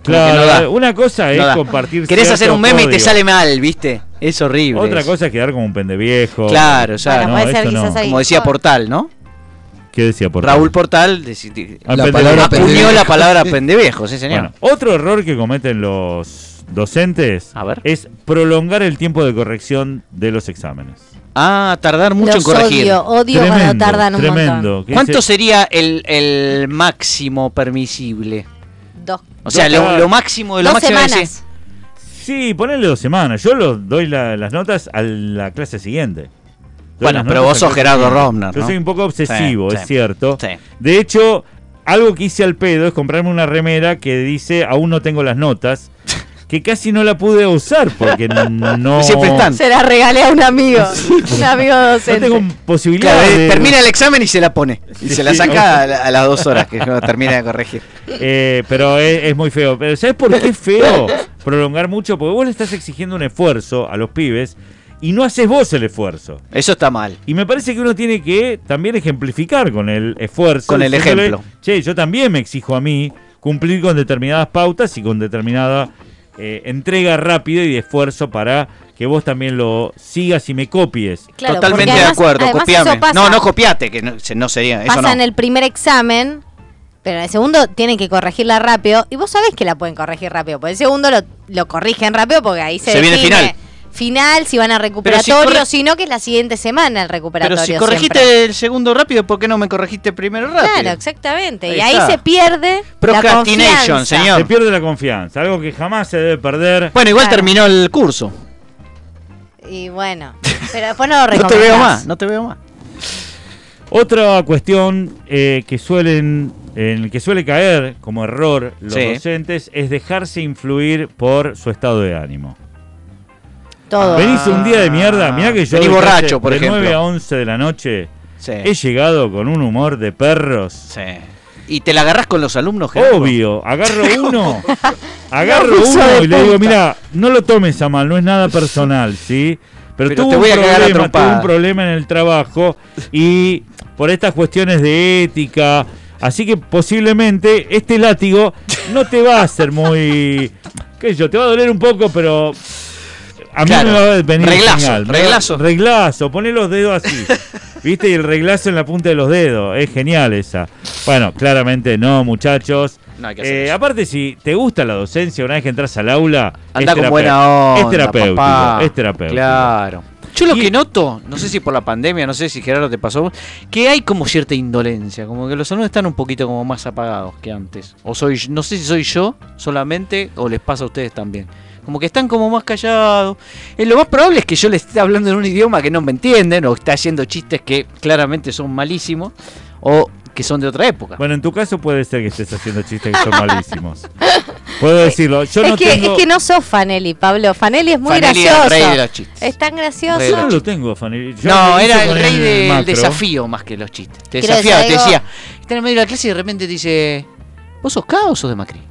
Claro, no da. una cosa es No compartir. Querés hacer un meme y te sale mal, ¿viste? Es horrible. Otra eso. cosa es quedar como un pendeviejo. Claro, ya. Bueno, no, puede ser eso no. quizás ahí. Como decía Portal, ¿no? ¿Qué decía por Raúl Portal Ah, La palabra acuñó pendeviejo. la palabra pendeviejo, sí, señor. Bueno, otro error que cometen los docentes A ver. es prolongar el tiempo de corrección de los exámenes. Ah, tardar mucho Los en corregir. odio, odio cuando tardan un tremendo. montón. ¿Cuánto sería el, el máximo permisible? Dos, O sea, Dos- lo, lo máximo de lo dos máximo semanas. Sí, ponele dos semanas. Yo lo, doy la- las notas a la clase siguiente. Doy Bueno, pero vos sos Gerardo. Romner, Yo ¿no? soy un poco obsesivo, Sí, es sí. cierto. Sí. De hecho, algo que hice al pedo es comprarme una remera que dice aún no tengo las notas, que casi no la pude usar porque no... Siempre están. Se la regalé a un amigo, un amigo No docente. tengo posibilidad Claro, de... termina el examen y se la pone. Y Sí, se la saca a, la- a las dos horas que no termina de corregir. Eh, pero es, es muy feo. Pero ¿sabes por qué es feo prolongar mucho? Porque vos le estás exigiendo un esfuerzo a los pibes y no haces vos el esfuerzo. Eso está mal. Y me parece que uno tiene que también ejemplificar con el esfuerzo. Con el ejemplo. Che, yo también me exijo a mí cumplir con determinadas pautas y con determinada eh, entrega rápida y de esfuerzo para que vos también lo sigas y me copies. Claro, Totalmente de acuerdo, copiame. eso pasa- No, no copiate, que no, se- no sería. Eso pasa no. en el primer examen, pero en el segundo tienen que corregirla rápido. Y vos sabés que la pueden corregir rápido. Porque el segundo lo, lo corrigen rápido porque ahí se, Se viene define final. Final, si van a recuperatorio, si no, que es la siguiente semana el recuperatorio. Pero si corregiste siempre. el segundo rápido, ¿por qué no me corregiste primero rápido? Claro, exactamente. Ahí y ahí está. se pierde la Procrastination, confianza. señor. Se pierde la confianza, algo que jamás se debe perder. Bueno, igual Claro. terminó el curso. Y bueno, pero después no lo No te veo más, no te veo más. Otra cuestión eh, que suelen, en el que suele caer como error los Sí. docentes es dejarse influir por su estado de ánimo. Todo. Venís un día de mierda, mirá que yo Vení borracho, por de ejemplo. 9 a 11 de la noche Sí. he llegado con un humor de perros. Sí. ¿Y te la agarrás con los alumnos, Gerardo? Obvio, agarro uno, agarro uno de y le digo, mira, no lo tomes a mal, no es nada personal, ¿sí? Pero, Pero tuve te un voy a problema, tuve un problema en el trabajo y por estas cuestiones de ética, así que posiblemente este látigo no te va a hacer muy, qué sé yo, te va a doler un poco, pero a mí Claro. me va a venir Reglazo, va- reglazo. Reglazo, poné los dedos así. ¿Viste? Y el reglazo en la punta de los dedos. Es genial esa. Bueno, claramente no, muchachos. No hay que hacer Eh, eso. aparte, si te gusta la docencia, una vez que entras al aula, Anda es con buena onda, Es terapéutico. papá. Es terapéutico. Claro. Yo lo Y- que noto, no sé si por la pandemia, no sé si Gerardo te pasó, que hay como cierta indolencia, como que los alumnos están un poquito como más apagados que antes. O soy, no sé si soy yo solamente o les pasa a ustedes también. Como que están como más callados. Eh, lo más probable es que yo les esté hablando en un idioma que no me entienden o está haciendo chistes que claramente son malísimos o que son de otra época. Bueno, en tu caso puede ser que estés haciendo chistes que son malísimos. Puedo decirlo. Yo es, no que, tengo. es que no sos Fanelli, Pablo. Fanelli es muy Fanelli gracioso. el rey de los chistes. Es tan gracioso. Yo de no lo tengo. Yo no, era el rey del macro. desafío más que los chistes. Te desafiaba, te decía, está en el medio de la clase y de repente te dice, ¿vos sos K o sos de Macri?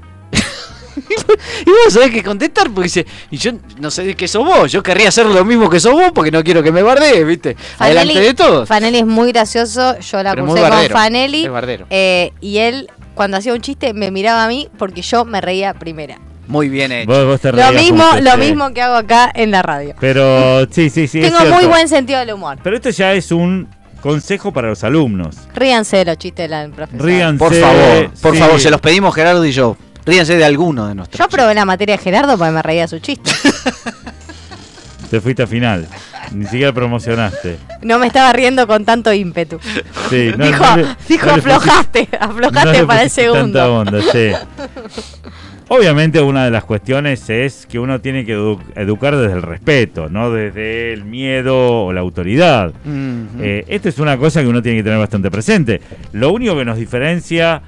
Y vos sabés qué contestar porque dice, y yo no sé de qué sos vos, yo querría hacer lo mismo que sos vos porque no quiero que me bardees, ¿viste? Adelante de todos. Fanelli es muy gracioso. Yo la Pero con Fanelli. eh, y él, cuando hacía un chiste, me miraba a mí porque yo me reía primera. Muy bien hecho. Vos, vos te Lo mismo, lo mismo que hago acá en la radio. Pero sí, sí, sí. es Tengo muy buen sentido del humor. Pero esto ya es un consejo para los alumnos. Ríanse de los chistes del profesor. Ríanse. Por favor, por sí. favor, se los pedimos Gerardo y yo. Ríanse de alguno de nuestros. Yo aprobé la materia de Gerardo porque me reía de su chiste. Te fuiste a final. Ni siquiera promocionaste. No me estaba riendo con tanto ímpetu. Sí, no, dijo, no le- dijo no aflojaste, aflojaste para el segundo. Tanta onda, sí. Obviamente una de las cuestiones es que uno tiene que edu- educar desde el respeto, no desde el miedo o la autoridad. Eh, esto es una cosa que uno tiene que tener bastante presente. Lo único que nos diferencia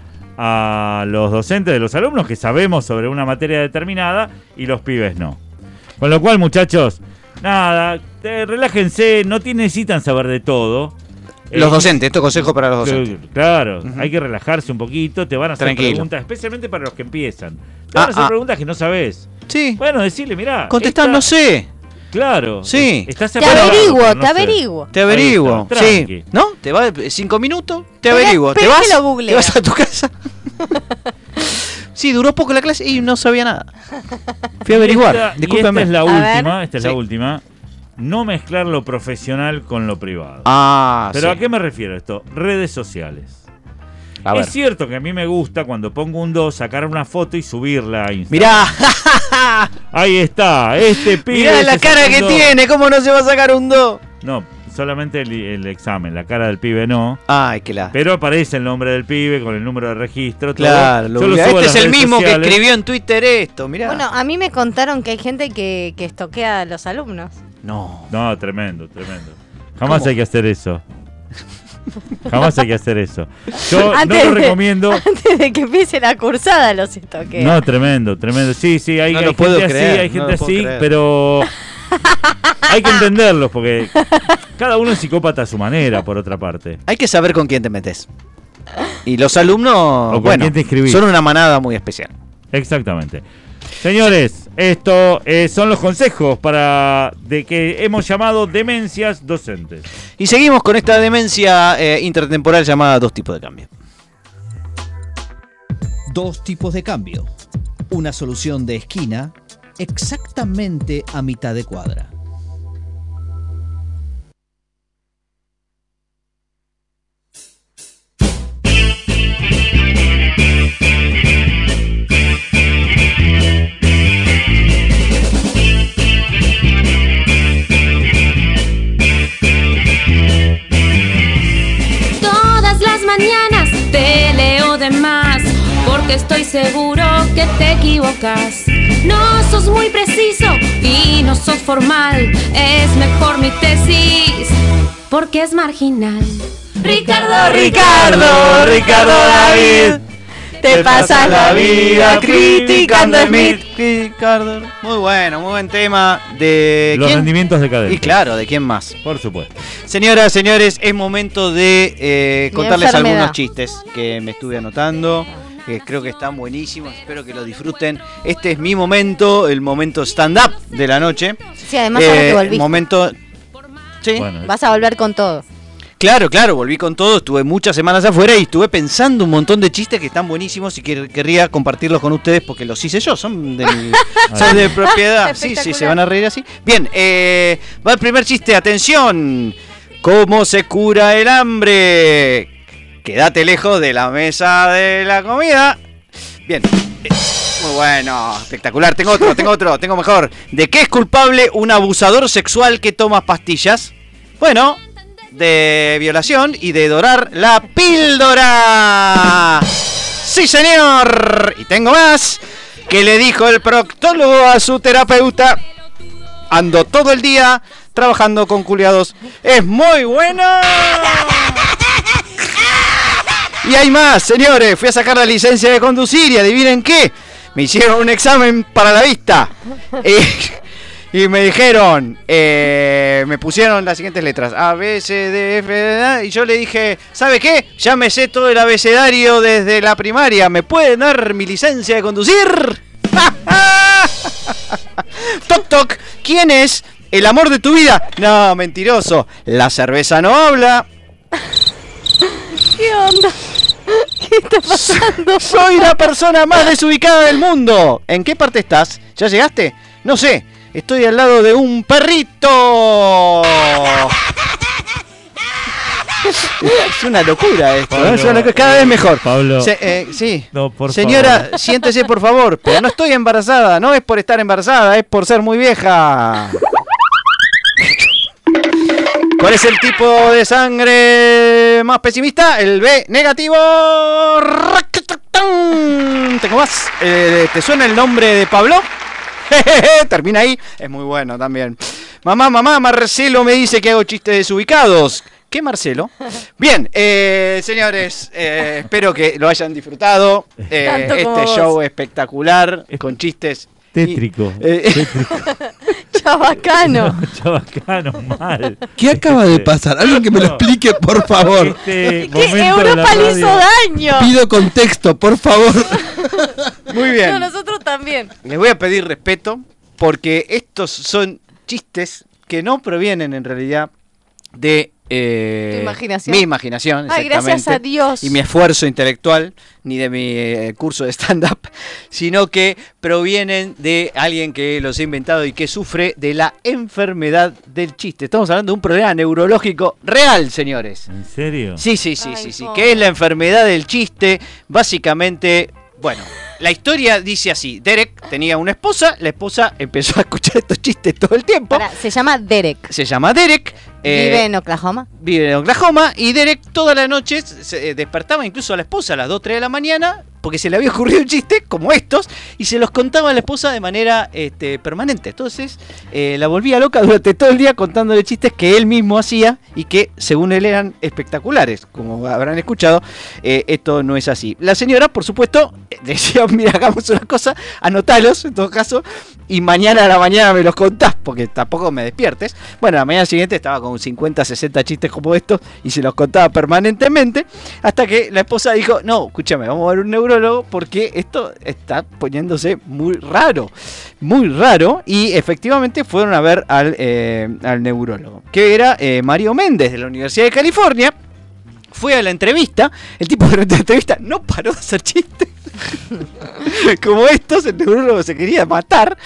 a los docentes de los alumnos que sabemos sobre una materia determinada y los pibes no. Con lo cual, muchachos, nada, eh, relájense, no necesitan saber de todo. Los Eh, docentes, esto consejo para los docentes. que- Claro, hay que relajarse un poquito, te van a hacer Tranquilo. preguntas, especialmente para los que empiezan. Te Ah, van a hacer ah. preguntas que no sabes. Sí, Bueno, decirle, mirá. contestar, esta- no sé. Claro. Sí. Estás Te averiguo, no te sé. averiguo. Te averiguo. está, Sí. ¿No? Te va de- cinco minutos, te averiguo. Te vas, lo te vas a tu casa. sí, duró poco la clase y no sabía nada. Fui a averiguar. Esta- esta es la A última, ver. esta es Sí. la última. No mezclar lo profesional con lo privado. Ah, Pero sí. ¿a qué me refiero esto? Redes sociales. A ver. Es cierto que a mí me gusta cuando pongo un 2 sacar una foto y subirla a Instagram. Mirá, Ahí está, este pibe. mirá la cara que tiene, ¿cómo no se va a sacar un 2? No, solamente el, el examen, la cara del pibe no. Ay, que la. Pero aparece el nombre del pibe con el número de registro. todo. Claro, lo Yo este es el mismo que escribió en Twitter esto, mirá. Bueno, a mí me contaron que hay gente que, que estoquea a los alumnos. no. No, tremendo, tremendo. Jamás ¿Cómo? hay que hacer eso. Jamás hay que hacer eso. Yo Antes no lo de- recomiendo. Antes de que empiece la cursada los estoquea. No, tremendo, tremendo. Sí, sí, hay, No hay lo gente puedo así, creer, hay no gente puedo así, creer. pero hay que entenderlos porque cada uno es psicópata a su manera, por otra parte. Hay que saber con quién te metes. Y los alumnos, con bueno, quién te inscribís. son una manada muy especial. Exactamente. Señores, esto eh, son los consejos para de que hemos llamado demencias docentes. Y seguimos con esta demencia eh, intertemporal llamada dos tipos de cambio. Dos tipos de cambio. Una solución de esquina exactamente a mitad de cuadra. Mañanas te leo de más, porque estoy seguro que te equivocas. No sos muy preciso y no sos formal, es mejor mi tesis, porque es marginal. Ricardo, Ricardo, Ricardo David, te pasas la vida criticando a Smith. Ricardo. Muy bueno, muy buen tema. De Los quién? rendimientos decadentes. Y claro, ¿de quién más? Por supuesto. Señoras, señores, es momento de eh, contarles enfermedad. algunos chistes que me estuve anotando. Que creo que están buenísimos, espero que lo disfruten. Este es mi momento, el momento stand-up de la noche. Sí, además ahora que Eh, volviste. momento. Sí, Bueno, Vas a volver con todo. Claro, claro, volví con todo. Estuve muchas semanas afuera y estuve pensando un montón de chistes que están buenísimos y que querría compartirlos con ustedes porque los hice yo, son de, mi- son de propiedad. Sí, sí, se van a reír así. Bien, eh, va el primer chiste, atención. ¿Cómo se cura el hambre? Quédate lejos de la mesa de la comida. Bien. eh, Muy bueno, espectacular. Tengo otro, tengo otro, tengo mejor. ¿De qué es culpable un abusador sexual que toma pastillas? Bueno, de violación y de dorar la píldora. Sí, señor. Y tengo más. Que le dijo el proctólogo a su terapeuta. Ando todo el día trabajando con culiados. Es muy bueno. Y hay más, señores. Fui a sacar la licencia de conducir y adivinen qué. Me hicieron un examen para la vista. Eh, y me dijeron, eh, me pusieron las siguientes letras. A, B, C, D, F, D, y yo le dije, ¿sabe qué? Ya me sé todo el abecedario desde la primaria. ¿Me pueden dar mi licencia de conducir? toc, toc. ¿Quién es el amor de tu vida? No, mentiroso. La cerveza no habla. ¿Qué onda? ¿Qué está pasando? Soy la persona más desubicada del mundo. ¿En qué parte estás? ¿Ya llegaste? No sé. Estoy al lado de un perrito. Es una locura esto. Pablo, es una locura, cada vez mejor. Pablo. Se- eh, sí. No, por Señora, favor. siéntese por favor. Pero no estoy embarazada. No es por estar embarazada, es por ser muy vieja. ¿Cuál es el tipo de sangre más pesimista? El B negativo. Tengo más. Eh, ¿Te suena el nombre de Pablo? Termina ahí. Es muy bueno también. Mamá, mamá, Marcelo me dice que hago chistes desubicados. ¿Qué Marcelo? Bien, eh, señores, eh, espero que lo hayan disfrutado. Eh, este show espectacular con chistes. Tétrico. Eh, tétrico. Chabacano. Chabacano, mal. ¿Qué acaba de pasar? Alguien que me lo explique, por favor. Este Que Europa le hizo daño. Pido contexto, por favor. Muy bien. No, nosotros también. Les voy a pedir respeto porque estos son chistes que no provienen en realidad de eh, Tu imaginación. mi imaginación. Ay, gracias a Dios. Y mi esfuerzo intelectual, ni de mi eh, curso de stand-up, sino que provienen de alguien que los ha inventado y que sufre de la enfermedad del chiste. Estamos hablando de un problema neurológico real, señores. ¿En serio? Sí, sí, sí, Ay, sí, sí. Que es la enfermedad del chiste. Básicamente, bueno, la historia dice así: Derek tenía una esposa, la esposa empezó a escuchar estos chistes todo el tiempo. Pará, se llama Derek. Se llama Derek. eh, Vive en Oklahoma. vive en Oklahoma y Derek todas las noches se eh, despertaba incluso a la esposa a las 2, 3 de la mañana porque se le había ocurrido un chiste como estos y se los contaba a la esposa de manera este, permanente. Entonces eh, la volvía loca durante todo el día contándole chistes que él mismo hacía y que según él eran espectaculares. Como habrán escuchado, eh, esto no es así. La señora, por supuesto, decía, mira, hagamos una cosa, anotalos en todo caso y mañana a la mañana me los contás porque tampoco me despiertes. Bueno, la mañana siguiente estaba con 50, 60 chistes como estos y se los contaba permanentemente hasta que la esposa dijo, no, escúchame, vamos a ver un neurólogo porque esto está poniéndose muy raro, muy raro y efectivamente fueron a ver al, eh, al neurólogo, que era eh, Mario Méndez de la Universidad de California. Fue a la entrevista, el tipo de la entrevista no paró de hacer chistes. Como estos, el neurólogo se quería matar.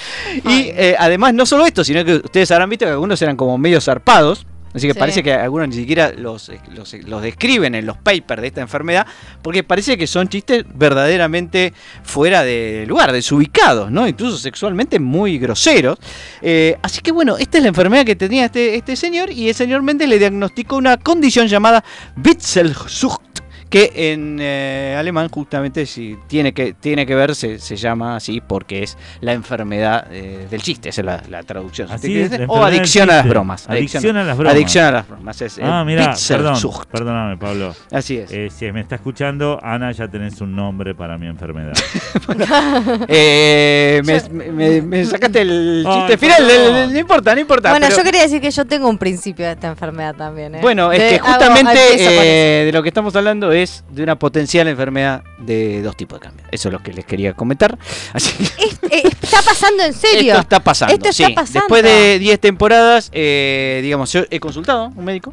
Y eh, además, no solo esto, sino que ustedes habrán visto que algunos eran como medio zarpados. Así que Sí. parece que algunos ni siquiera los, eh, los, los describen en los papers de esta enfermedad, porque parece que son chistes verdaderamente fuera de lugar, desubicados, ¿no? Incluso sexualmente muy groseros. Eh, así que bueno, esta es la enfermedad que tenía este, este señor y el señor Méndez le diagnosticó una condición llamada Witzelsucht, que en eh, alemán justamente si tiene que, tiene que ver, se, se llama así porque es la enfermedad eh, del chiste, esa es la, la traducción. Así es, la o adicción a las bromas. Adicción a las bromas. Adicción a las bromas. Es, Ah, mira, perdón, perdóname, Pablo. Así es. Eh, si me está escuchando, Ana, ya tenés un nombre para mi enfermedad. Eh, me, me- me sacaste el Ay, chiste final, no importa, no importa. Bueno, pero- yo quería decir que yo tengo un principio de esta enfermedad también. ¿eh? Bueno, es De- que justamente eh, de lo que estamos hablando es de una potencial enfermedad de dos tipos de cambio. Eso es lo que les quería comentar. Así que eso. Eh, está pasando en serio. esto está pasando. Esto está sí. pasando. Después de 10 temporadas, eh, digamos, yo he consultado a un médico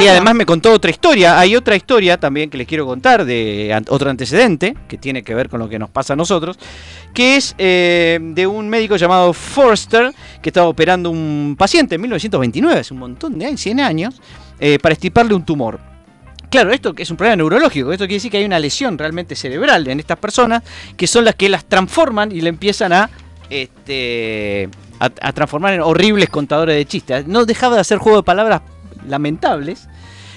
y además me contó otra historia. Hay otra historia también que les quiero contar de an- otro antecedente que tiene que ver con lo que nos pasa a nosotros, que es eh, de un médico llamado Forster que estaba operando un paciente en 1929, hace un montón de años, 100 años, eh, para estiparle un tumor. Claro, esto es un problema neurológico. Esto quiere decir que hay una lesión realmente cerebral en estas personas que son las que las transforman y le empiezan a. Este, a, a transformar en horribles contadores de chistes. No dejaba de hacer juego de palabras lamentables.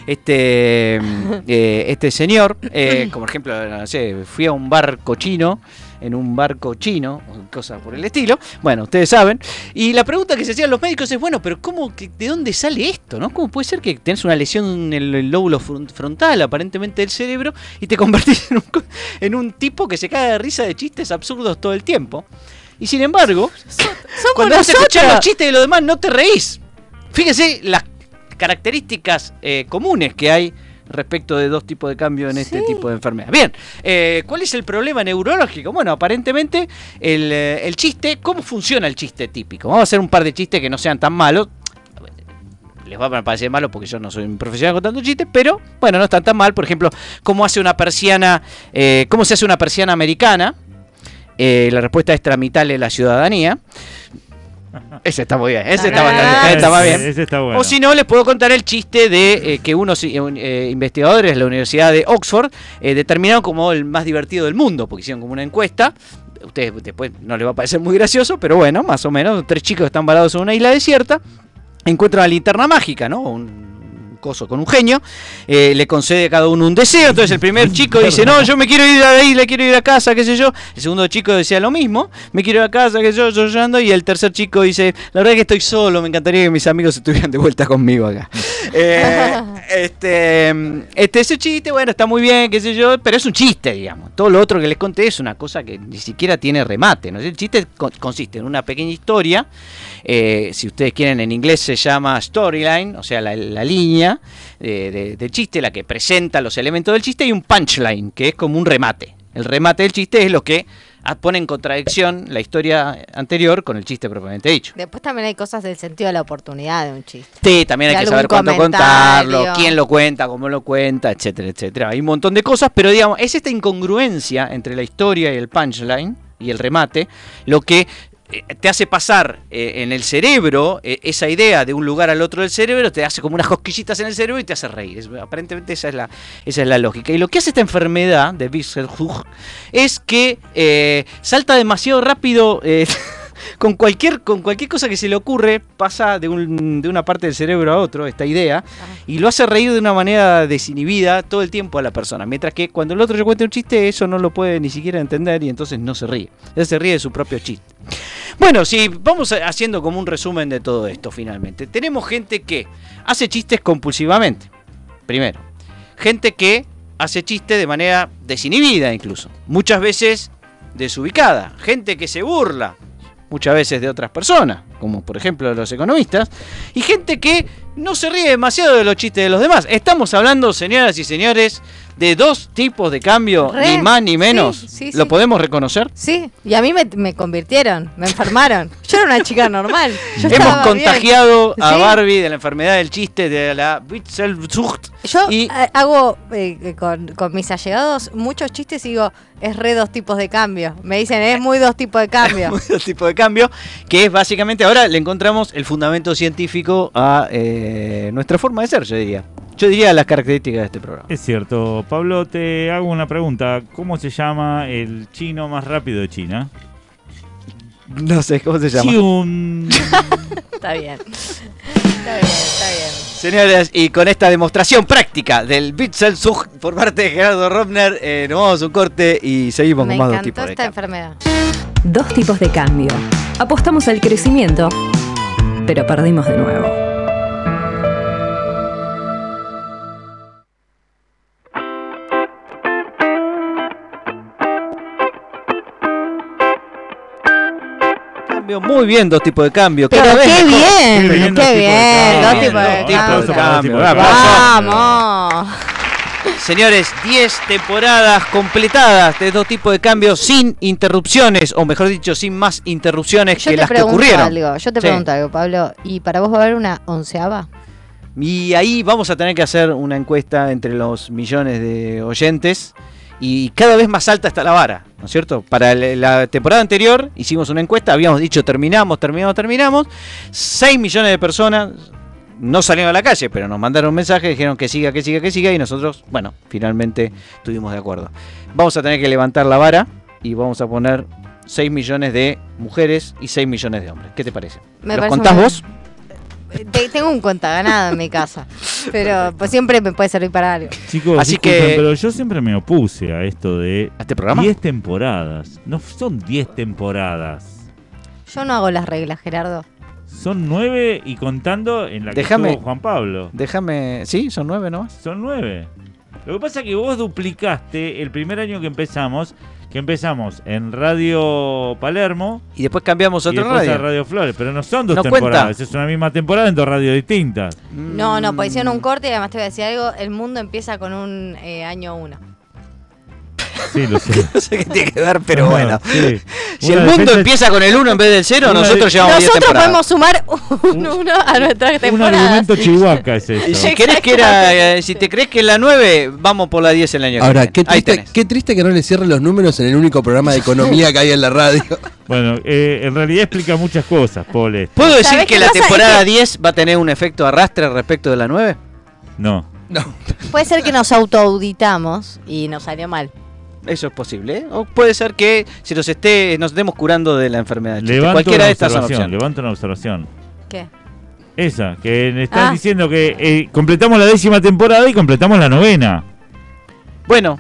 Este, eh, este señor, eh, como ejemplo, no sé, fui a un bar cochino, en un barco chino, o cosas por el estilo. Bueno, ustedes saben. Y la pregunta que se hacían los médicos es, bueno, pero ¿cómo, que- ¿de dónde sale esto? ¿no? ¿Cómo puede ser que tenés una lesión en el, lóbulo front- frontal, aparentemente del cerebro, y te convertís en un, co- en un tipo que se cae de risa de chistes absurdos todo el tiempo? Y sin embargo, cuando vas a escuchar los chistes de los demás no te reís. Fíjese las características eh, comunes que hay respecto de dos tipos de cambio en este tipo de enfermedad. Bien, eh, ¿cuál es el problema neurológico? Bueno, aparentemente el, eh, el chiste, ¿cómo funciona el chiste típico? Vamos a hacer un par de chistes que no sean tan malos. Les va a parecer malo porque yo no soy un profesional contando chistes, pero bueno, no están tan mal. Por ejemplo, ¿cómo hace una persiana, eh, cómo se hace una persiana americana? Eh, la respuesta es tramitarle la ciudadanía. Ese está muy bien, ese está, bastante, está más bien. Ese está bueno. O si no, les puedo contar el chiste de eh, que unos eh, eh, investigadores de la Universidad de Oxford eh, determinaron como el más divertido del mundo, porque hicieron como una encuesta. Ustedes después no les va a parecer muy gracioso, pero bueno, más o menos. Tres chicos que están varados en una isla desierta, encuentran la linterna mágica, ¿no? Un coso con un genio, eh, le concede a cada uno un deseo. Entonces el primer chico dice, no, yo me quiero ir a la isla, quiero ir a casa, qué sé yo. El segundo chico decía lo mismo, me quiero ir a casa, qué sé yo, yo llorando. Y el tercer chico dice, la verdad es que estoy solo, me encantaría que mis amigos estuvieran de vuelta conmigo acá. Eh, este, este, ese chiste, bueno, está muy bien, qué sé yo, pero es un chiste, digamos. Todo lo otro que les conté es una cosa que ni siquiera tiene remate. ¿no? El chiste con- consiste en una pequeña historia. eh, si ustedes quieren, en inglés se llama storyline, o sea, la, la línea eh, de- del chiste, la que presenta los elementos del chiste, y un punchline, que es como un remate. El remate del chiste es lo que pone en contradicción la historia anterior con el chiste propiamente dicho. Después también hay cosas del sentido de la oportunidad de un chiste. Sí, también hay que saber cuánto contarlo, quién lo cuenta, cómo lo cuenta, etcétera, etcétera. Hay un montón de cosas, pero digamos, es esta incongruencia entre la historia y el punchline y el remate lo que te hace pasar eh, en el cerebro eh, esa idea de un lugar al otro del cerebro, te hace como unas cosquillitas en el cerebro y te hace reír. Aparentemente esa es, la, esa es la lógica. Y lo que hace esta enfermedad de Bisselhug es que eh, salta demasiado rápido. con cualquier, con cualquier cosa que se le ocurre, pasa de, un- de una parte del cerebro a otro, esta idea, y lo hace reír de una manera desinhibida todo el tiempo a la persona. Mientras que cuando el otro le cuenta un chiste, eso no lo puede ni siquiera entender y entonces no se ríe. Él se ríe de su propio chiste. Bueno, si vamos haciendo como un resumen de todo esto finalmente. Tenemos gente que hace chistes compulsivamente, primero. Gente que hace chistes de manera desinhibida incluso. Muchas veces desubicada. Gente que se burla muchas veces de otras personas, como por ejemplo los economistas, y gente que no se ríe demasiado de los chistes de los demás. Estamos hablando, señoras y señores, de dos tipos de cambio, Re, ni más ni menos. sí, sí, ¿Lo sí. podemos reconocer? Sí, y a mí me, me convirtieron, me enfermaron. Yo era una chica normal. Yo Hemos bien. contagiado a. Barbie de la enfermedad del chiste de la Witzelsucht. Yo y eh, hago eh, con, con mis allegados muchos chistes y digo, es re dos tipos de cambio. Me dicen, es muy dos tipos de cambio. otro tipo de cambio, que es básicamente, ahora le encontramos el fundamento científico a eh, nuestra forma de ser, yo diría. Yo diría las características de este programa. Es cierto. Pablo, te hago una pregunta. ¿Cómo se llama el chino más rápido de China? No sé, ¿cómo se llama? Chiun. está bien. Está bien, está bien. Señoras, y con esta demostración práctica del Bitzelzug por parte de Gerardo Robner, eh, nos vamos a un corte y seguimos Me con más dos tipos de esta cambio. enfermedad. Dos tipos de cambio. Apostamos al crecimiento, pero perdimos de nuevo. Cambio, muy bien, dos tipos de cambio. Pero cada qué bien, Qué bien, dos tipos de cambio. Cambio. Vamos. Señores, 10 temporadas completadas de dos tipos de cambios sin interrupciones, o mejor dicho, sin más interrupciones Yo que las que ocurrieron. algo, yo te Sí. pregunto algo, Pablo. ¿Y para vos va a haber una onceava? Y ahí vamos a tener que hacer una encuesta entre los millones de oyentes. Y cada vez más alta está la vara, ¿no es cierto? Para la temporada anterior hicimos una encuesta, habíamos dicho terminamos, terminamos, terminamos. 6 millones de personas no salieron a la calle, pero nos mandaron mensajes, dijeron que siga, que siga, que siga, y nosotros, bueno, finalmente estuvimos de acuerdo. Vamos a tener que levantar la vara y vamos a poner 6 millones de mujeres y 6 millones de hombres. ¿Qué te parece? Me ¿Los parece contás vos? Te- tengo un cuenta ganado en mi casa. Pero pues siempre me puede servir para algo. Chicos, Así que- pero yo siempre me opuse a esto de ¿A este programa? 10 temporadas. No son 10 temporadas. Yo no hago las reglas, Gerardo. Son 9 y contando en la que estuvo Juan Pablo. Déjame. ¿Sí? ¿Son nueve nomás? Son 9. Lo que pasa es que vos duplicaste el primer año que empezamos, que empezamos en Radio Palermo Y después cambiamos y otra después radio. a Radio Flores, pero no son dos temporadas, cuenta. es una misma temporada en dos radios distintas. No, no, pues hicieron un corte y además te voy a decir algo. El mundo empieza con un eh, año uno. Sí, lo sé. No sé qué tiene que ver, pero No, bueno. sí. Si Una el mundo defensa- empieza con el 1 en vez del 0, Una nosotros de- llevamos 10 Nosotros podemos sumar un uno a nuestra Un temporada. argumento chihuahua es Y eso. si querés que era, eh, si te crees que es la 9, vamos por la 10 el año que Ahora, viene. qué triste, qué triste que no le cierren los números en el único programa de economía que hay en la radio. Bueno, eh, en realidad explica muchas cosas, Paul. ¿Puedo decir ¿Sabés que qué la temporada que- 10 va a tener un efecto arrastre respecto de la 9? No. No. Puede ser que nos autoauditamos y nos salió mal. Eso es posible. ¿eh? O puede ser que se nos esté, nos estemos curando de la enfermedad. Levanto Cualquiera una de estas observación, opciones. levanto una observación. ¿Qué? Esa, que me están Ah. diciendo que eh, completamos la décima temporada y completamos la novena. Bueno,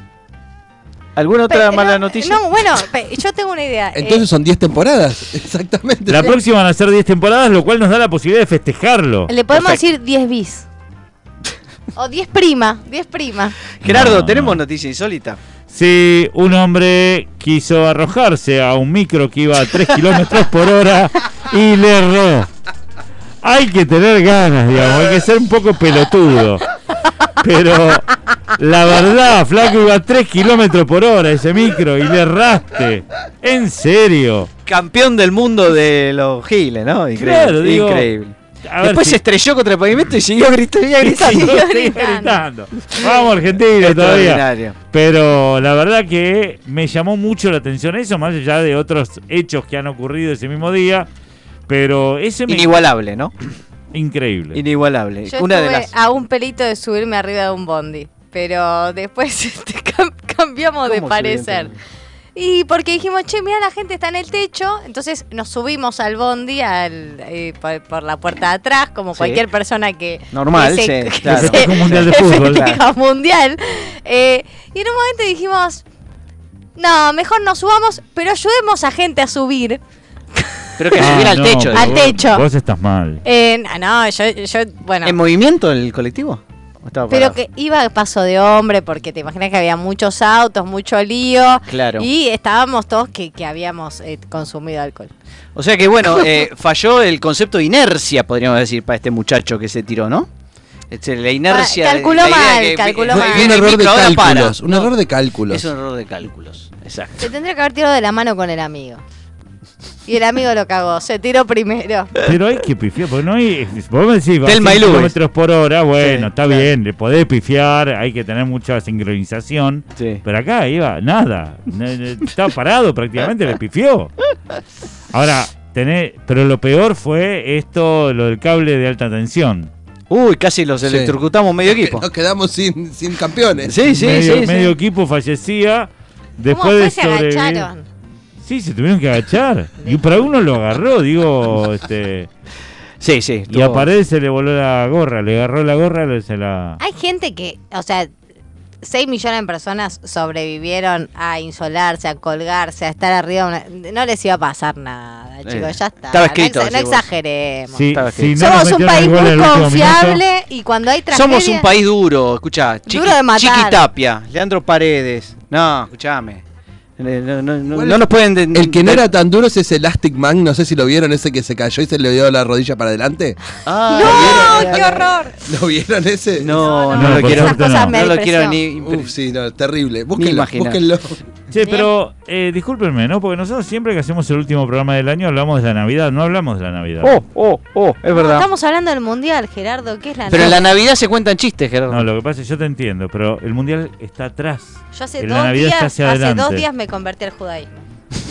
¿alguna otra Pe- mala no, noticia? No, bueno, yo tengo una idea. Entonces Eh, son 10 temporadas, exactamente. La próxima van a ser 10 temporadas, lo cual nos da la posibilidad de festejarlo. le podemos decir 10 bis. O 10 prima, 10 prima. Gerardo, No, ¿tenemos no. noticia insólita? Si un hombre quiso arrojarse a un micro que iba a 3 kilómetros por hora y le erró. Hay que tener ganas, digamos, hay que ser un poco pelotudo. Pero la verdad, Flaco iba a 3 kilómetros por hora ese micro y le erraste. En serio. Campeón del mundo de los giles, ¿no? Increíble. Claro, digo, increíble. A Después si- se estrelló contra el pavimento y siguió gritando. Siguió gritando. Gritando. Vamos Argentina todavía. Pero la verdad que me llamó mucho la atención eso, más allá de otros hechos que han ocurrido ese mismo día. Pero ese me... Inigualable, ¿no? Increíble. Inigualable. Yo Una de estuve las. a un pelito de subirme arriba de un bondi. Pero después este, cam- cambiamos de ¿Cómo parecer. Y porque dijimos, che, mira, la gente está en el techo. Entonces nos subimos al bondi al, eh, por, por la puerta de atrás, como Sí. cualquier persona que. Normal, que se- sí, que claro. se- mundial de que fútbol. festeja mundial. Eh, y en un momento dijimos, no, mejor nos subamos, pero ayudemos a gente a subir. Pero que Ah, subiera al no, techo. Al vos- techo. Vos estás mal. Eh, no, no, yo, yo bueno. ¿En movimiento el colectivo? ¿O estaba Pero parado? que iba a paso de hombre, porque te imaginas que había muchos autos, mucho lío. Claro. Y estábamos todos que, que habíamos eh, consumido alcohol. O sea que bueno, eh, falló el concepto de inercia, podríamos decir, para este muchacho que se tiró, ¿no? Este, la inercia. Ah, calculó mal, que- calculó mal. un viene el error de cálculos. Un No, error de cálculos. Es un error de cálculos, exacto. Se tendría que haber tirado de la mano con el amigo. Y el amigo lo cagó, se tiró primero. Pero hay que pifiar, porque no hay. Vos me decís, va a Telma 100 y Luis. kilómetros por hora, bueno, Sí, está claro. bien, le podés pifiar, hay que tener mucha sincronización. Sí. Pero acá iba, nada. Estaba parado prácticamente, le pifió. Ahora, tenés, pero lo peor fue esto, lo del cable de alta tensión. Uy, casi los Sí. electrocutamos medio equipo. Nos quedamos sin, sin campeones. Sí, sí, medio, sí, sí. medio equipo fallecía. Después ¿Cómo fue? de Se agacharon. Sí, se tuvieron que agachar. Y para uno lo agarró, digo, este. Sí, sí. Y a Paredes se le voló la gorra, le agarró la gorra, le- se la. Hay gente que, o sea, 6 millones de personas sobrevivieron a insolarse, a colgarse, a estar arriba. de una- No les iba a pasar nada, chicos, Eh, ya está. estaba escrito, No, no exageremos. Sí, no Somos un país muy confiable y cuando hay tragedia... Somos un país duro, escuchá. Chiqui, Duro de matar. Chiqui Tapia, Leandro Paredes. No, escuchame. Eh, No, no, no, nos pueden. de- El que no era tan duro es ese Elastic Man, no sé si lo vieron, ese que se cayó y se le dio la rodilla para adelante. Ah, ¡No! ¡Qué horror! ¿Lo vieron ese? No, no, No, lo quiero. no. lo quiero ni. Uf, sí, no, terrible. Búsquenlo, imaginar. búsquenlo. Che, pero eh, discúlpenme, ¿no? Porque nosotros siempre que hacemos el último programa del año hablamos de la Navidad, no hablamos de la Navidad. Oh, oh, oh, es No, verdad. estamos hablando del mundial, Gerardo. ¿Qué es la Pero en la Navidad? Navidad se cuentan chistes, Gerardo. No, lo que pasa es que yo te entiendo, pero el mundial está atrás. Yo hace en dos, la Navidad días, está hacia hace adelante. dos días me convertí al judaísmo.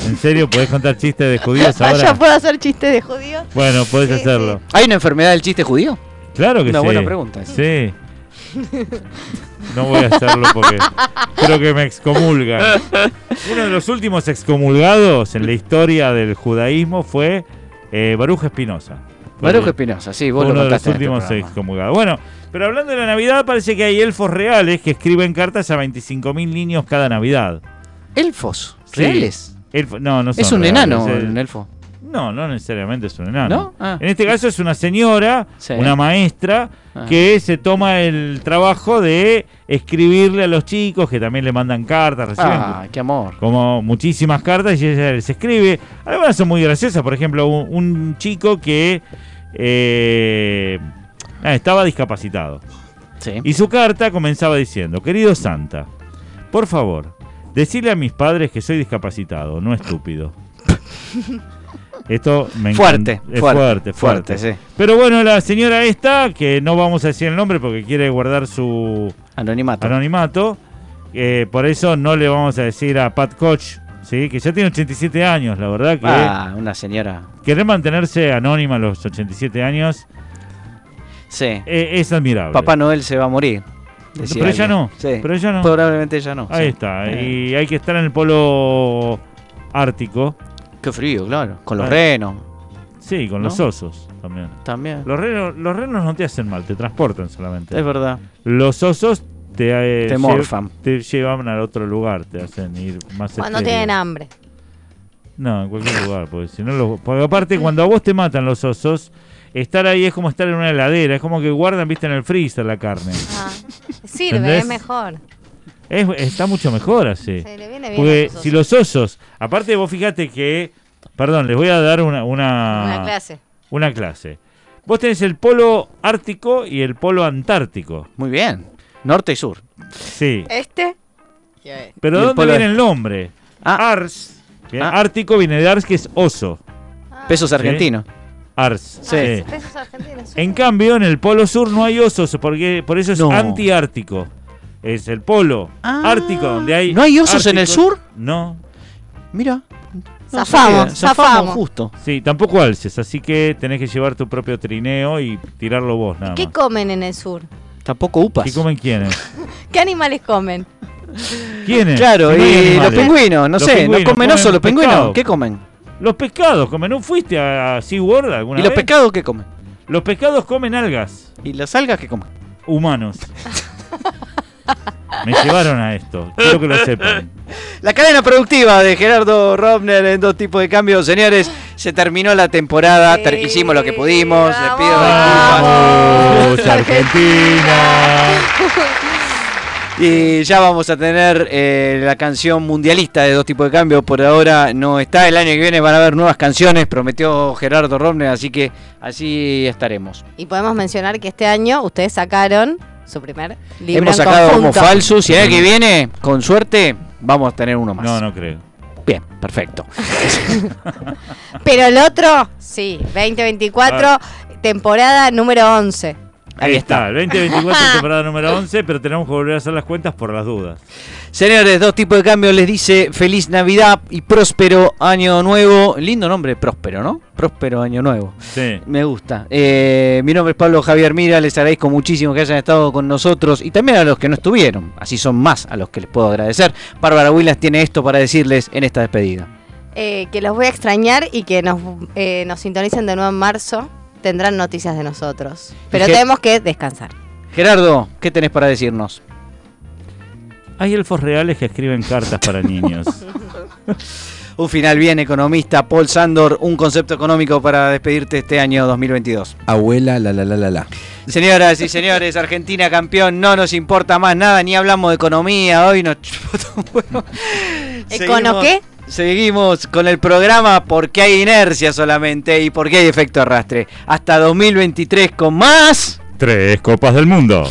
¿En serio podés contar chistes de judíos Ah, ahora? ¿Ya puedo hacer chistes de judíos? Bueno, podés Sí, hacerlo. ¿Hay una enfermedad del chiste judío? Claro que Una sí. buena pregunta esa. Sí. No voy a hacerlo porque creo que me excomulgan. Uno de los últimos excomulgados en la historia del judaísmo fue eh, Baruch Espinosa. Baruch Espinosa, sí, vos lo uno de los este últimos excomulgados. Bueno, pero hablando de la Navidad, parece que hay elfos reales que escriben cartas a 25.000 niños cada Navidad. ¿Elfos? Sí. ¿Reales? Elfo- no, no son Es un reales, enano es- un elfo. No, no necesariamente es un enano. ¿No? Ah. En este caso es una señora, Sí. una maestra, Ah. que se toma el trabajo de escribirle a los chicos, que también le mandan cartas, reciben Ah, qué amor. como muchísimas cartas y ella les escribe. Algunas son muy graciosas, por ejemplo, un, un chico que eh, ah, estaba discapacitado. Sí. Y su carta comenzaba diciendo, querido Santa, por favor, decirle a mis padres que soy discapacitado, no estúpido. Esto me Fuerte, fuerte, fuerte, fuerte. fuerte, sí. Pero bueno, la señora esta, que no vamos a decir el nombre porque quiere guardar su Anonimato. anonimato, eh, por eso no le vamos a decir a Pat Koch, ¿sí? que ya tiene 87 años, la verdad que Ah, una señora. querer mantenerse anónima a los 87 años Sí. eh, es admirable. Papá Noel se va a morir. pero ella no, Sí. pero ella no. Probablemente ella no. Ahí sí. está, Eh, y hay que estar en el polo ártico, Qué frío, claro. Con los Ah. renos sí, con ¿No? los osos también. también. Los renos, los renos no te hacen mal, te transportan solamente. Es verdad. Los osos te, eh, Te morfan. te llevan al otro lugar, te hacen ir más Cuando estéril. tienen hambre. No, en cualquier lugar, porque si no lo- porque aparte cuando a vos te matan los osos, estar ahí es como estar en una heladera, es como que guardan, viste, en el freezer la carne. Ah, sirve, ¿Entendés? es mejor. Es- está mucho mejor así. Se le viene bien Porque a los si los osos, aparte vos fíjate que, perdón, les voy a dar una, una, Una clase. una clase. Vos tenés el polo ártico y el polo antártico. Muy bien. Norte y sur. Sí. Este. Pero ¿dónde polo- viene el nombre? Ah. Ars. Bien, Ah. Ártico viene de Ars, que es oso. Pesos argentinos. Ars. Sí. sí. Pesos argentinos. sí. En cambio, en el polo sur no hay osos, porque por eso es No. antiártico. Es el polo Ah. ártico donde hay. ¿No hay osos en el sur? No. Mira. No Zafamos, sabía. zafamos. justo. Sí, tampoco alces, así que tenés que llevar tu propio trineo y tirarlo vos nada ¿Qué más. comen en el sur? Tampoco upas. ¿Y comen quiénes? ¿Qué animales comen? ¿Quiénes? Claro, Si no hay y los animales. pingüinos, no Los sé, pingüinos, no comen comen osos los pingüinos. pescado. ¿Qué comen? Los pescados comen. ¿No fuiste a SeaWorld alguna ¿Y los vez? pescados qué comen? Los pescados comen algas ¿Y las algas qué comen? humanos. Me llevaron a esto. Quiero que lo sepan. La cadena productiva de Gerardo Robner en dos tipos de cambios, señores. Se terminó la temporada, ter- hicimos lo que pudimos. Les pido vamos. disculpas. ¡Vamos, Argentina! Y ya vamos a tener eh, la canción mundialista de dos tipos de cambio. Por ahora no está. El año que viene van a haber nuevas canciones. Prometió Gerardo Robner, así que así estaremos. Y podemos mencionar que este año ustedes sacaron su primer libro Hemos sacado como falsos y el año que viene, con suerte, vamos a tener uno más. No, no creo. Bien, perfecto. Pero el otro, sí, 2024, Ah. temporada número 11. Ahí está. El 2024 temporada número 11, pero tenemos que volver a hacer las cuentas por las dudas. Señores, dos tipos de cambio les dice feliz Navidad y próspero año nuevo. Lindo nombre, próspero, ¿no? Próspero año nuevo. Sí. Me gusta. Eh, mi nombre es Pablo Javier Mira, les agradezco muchísimo que hayan estado con nosotros y también a los que no estuvieron. Así son más a los que les puedo agradecer. Bárbara Willas tiene esto para decirles en esta despedida. Eh, que los voy a extrañar y que nos, eh, nos sintonicen de nuevo en marzo. Tendrán noticias de nosotros. Pero tenemos que descansar. Gerardo, ¿qué tenés para decirnos? Hay elfos reales que escriben cartas para niños. Un final bien, economista. Paul Sandor, un concepto económico para despedirte este año 2022. Abuela, la la la la la. Señoras y señores, Argentina campeón, no nos importa más nada, ni hablamos de economía, hoy nos chupó un huevo. ¿Econo qué? Seguimos con el programa porque hay inercia solamente y porque hay efecto arrastre. Hasta 2023 con más. Tres copas del mundo.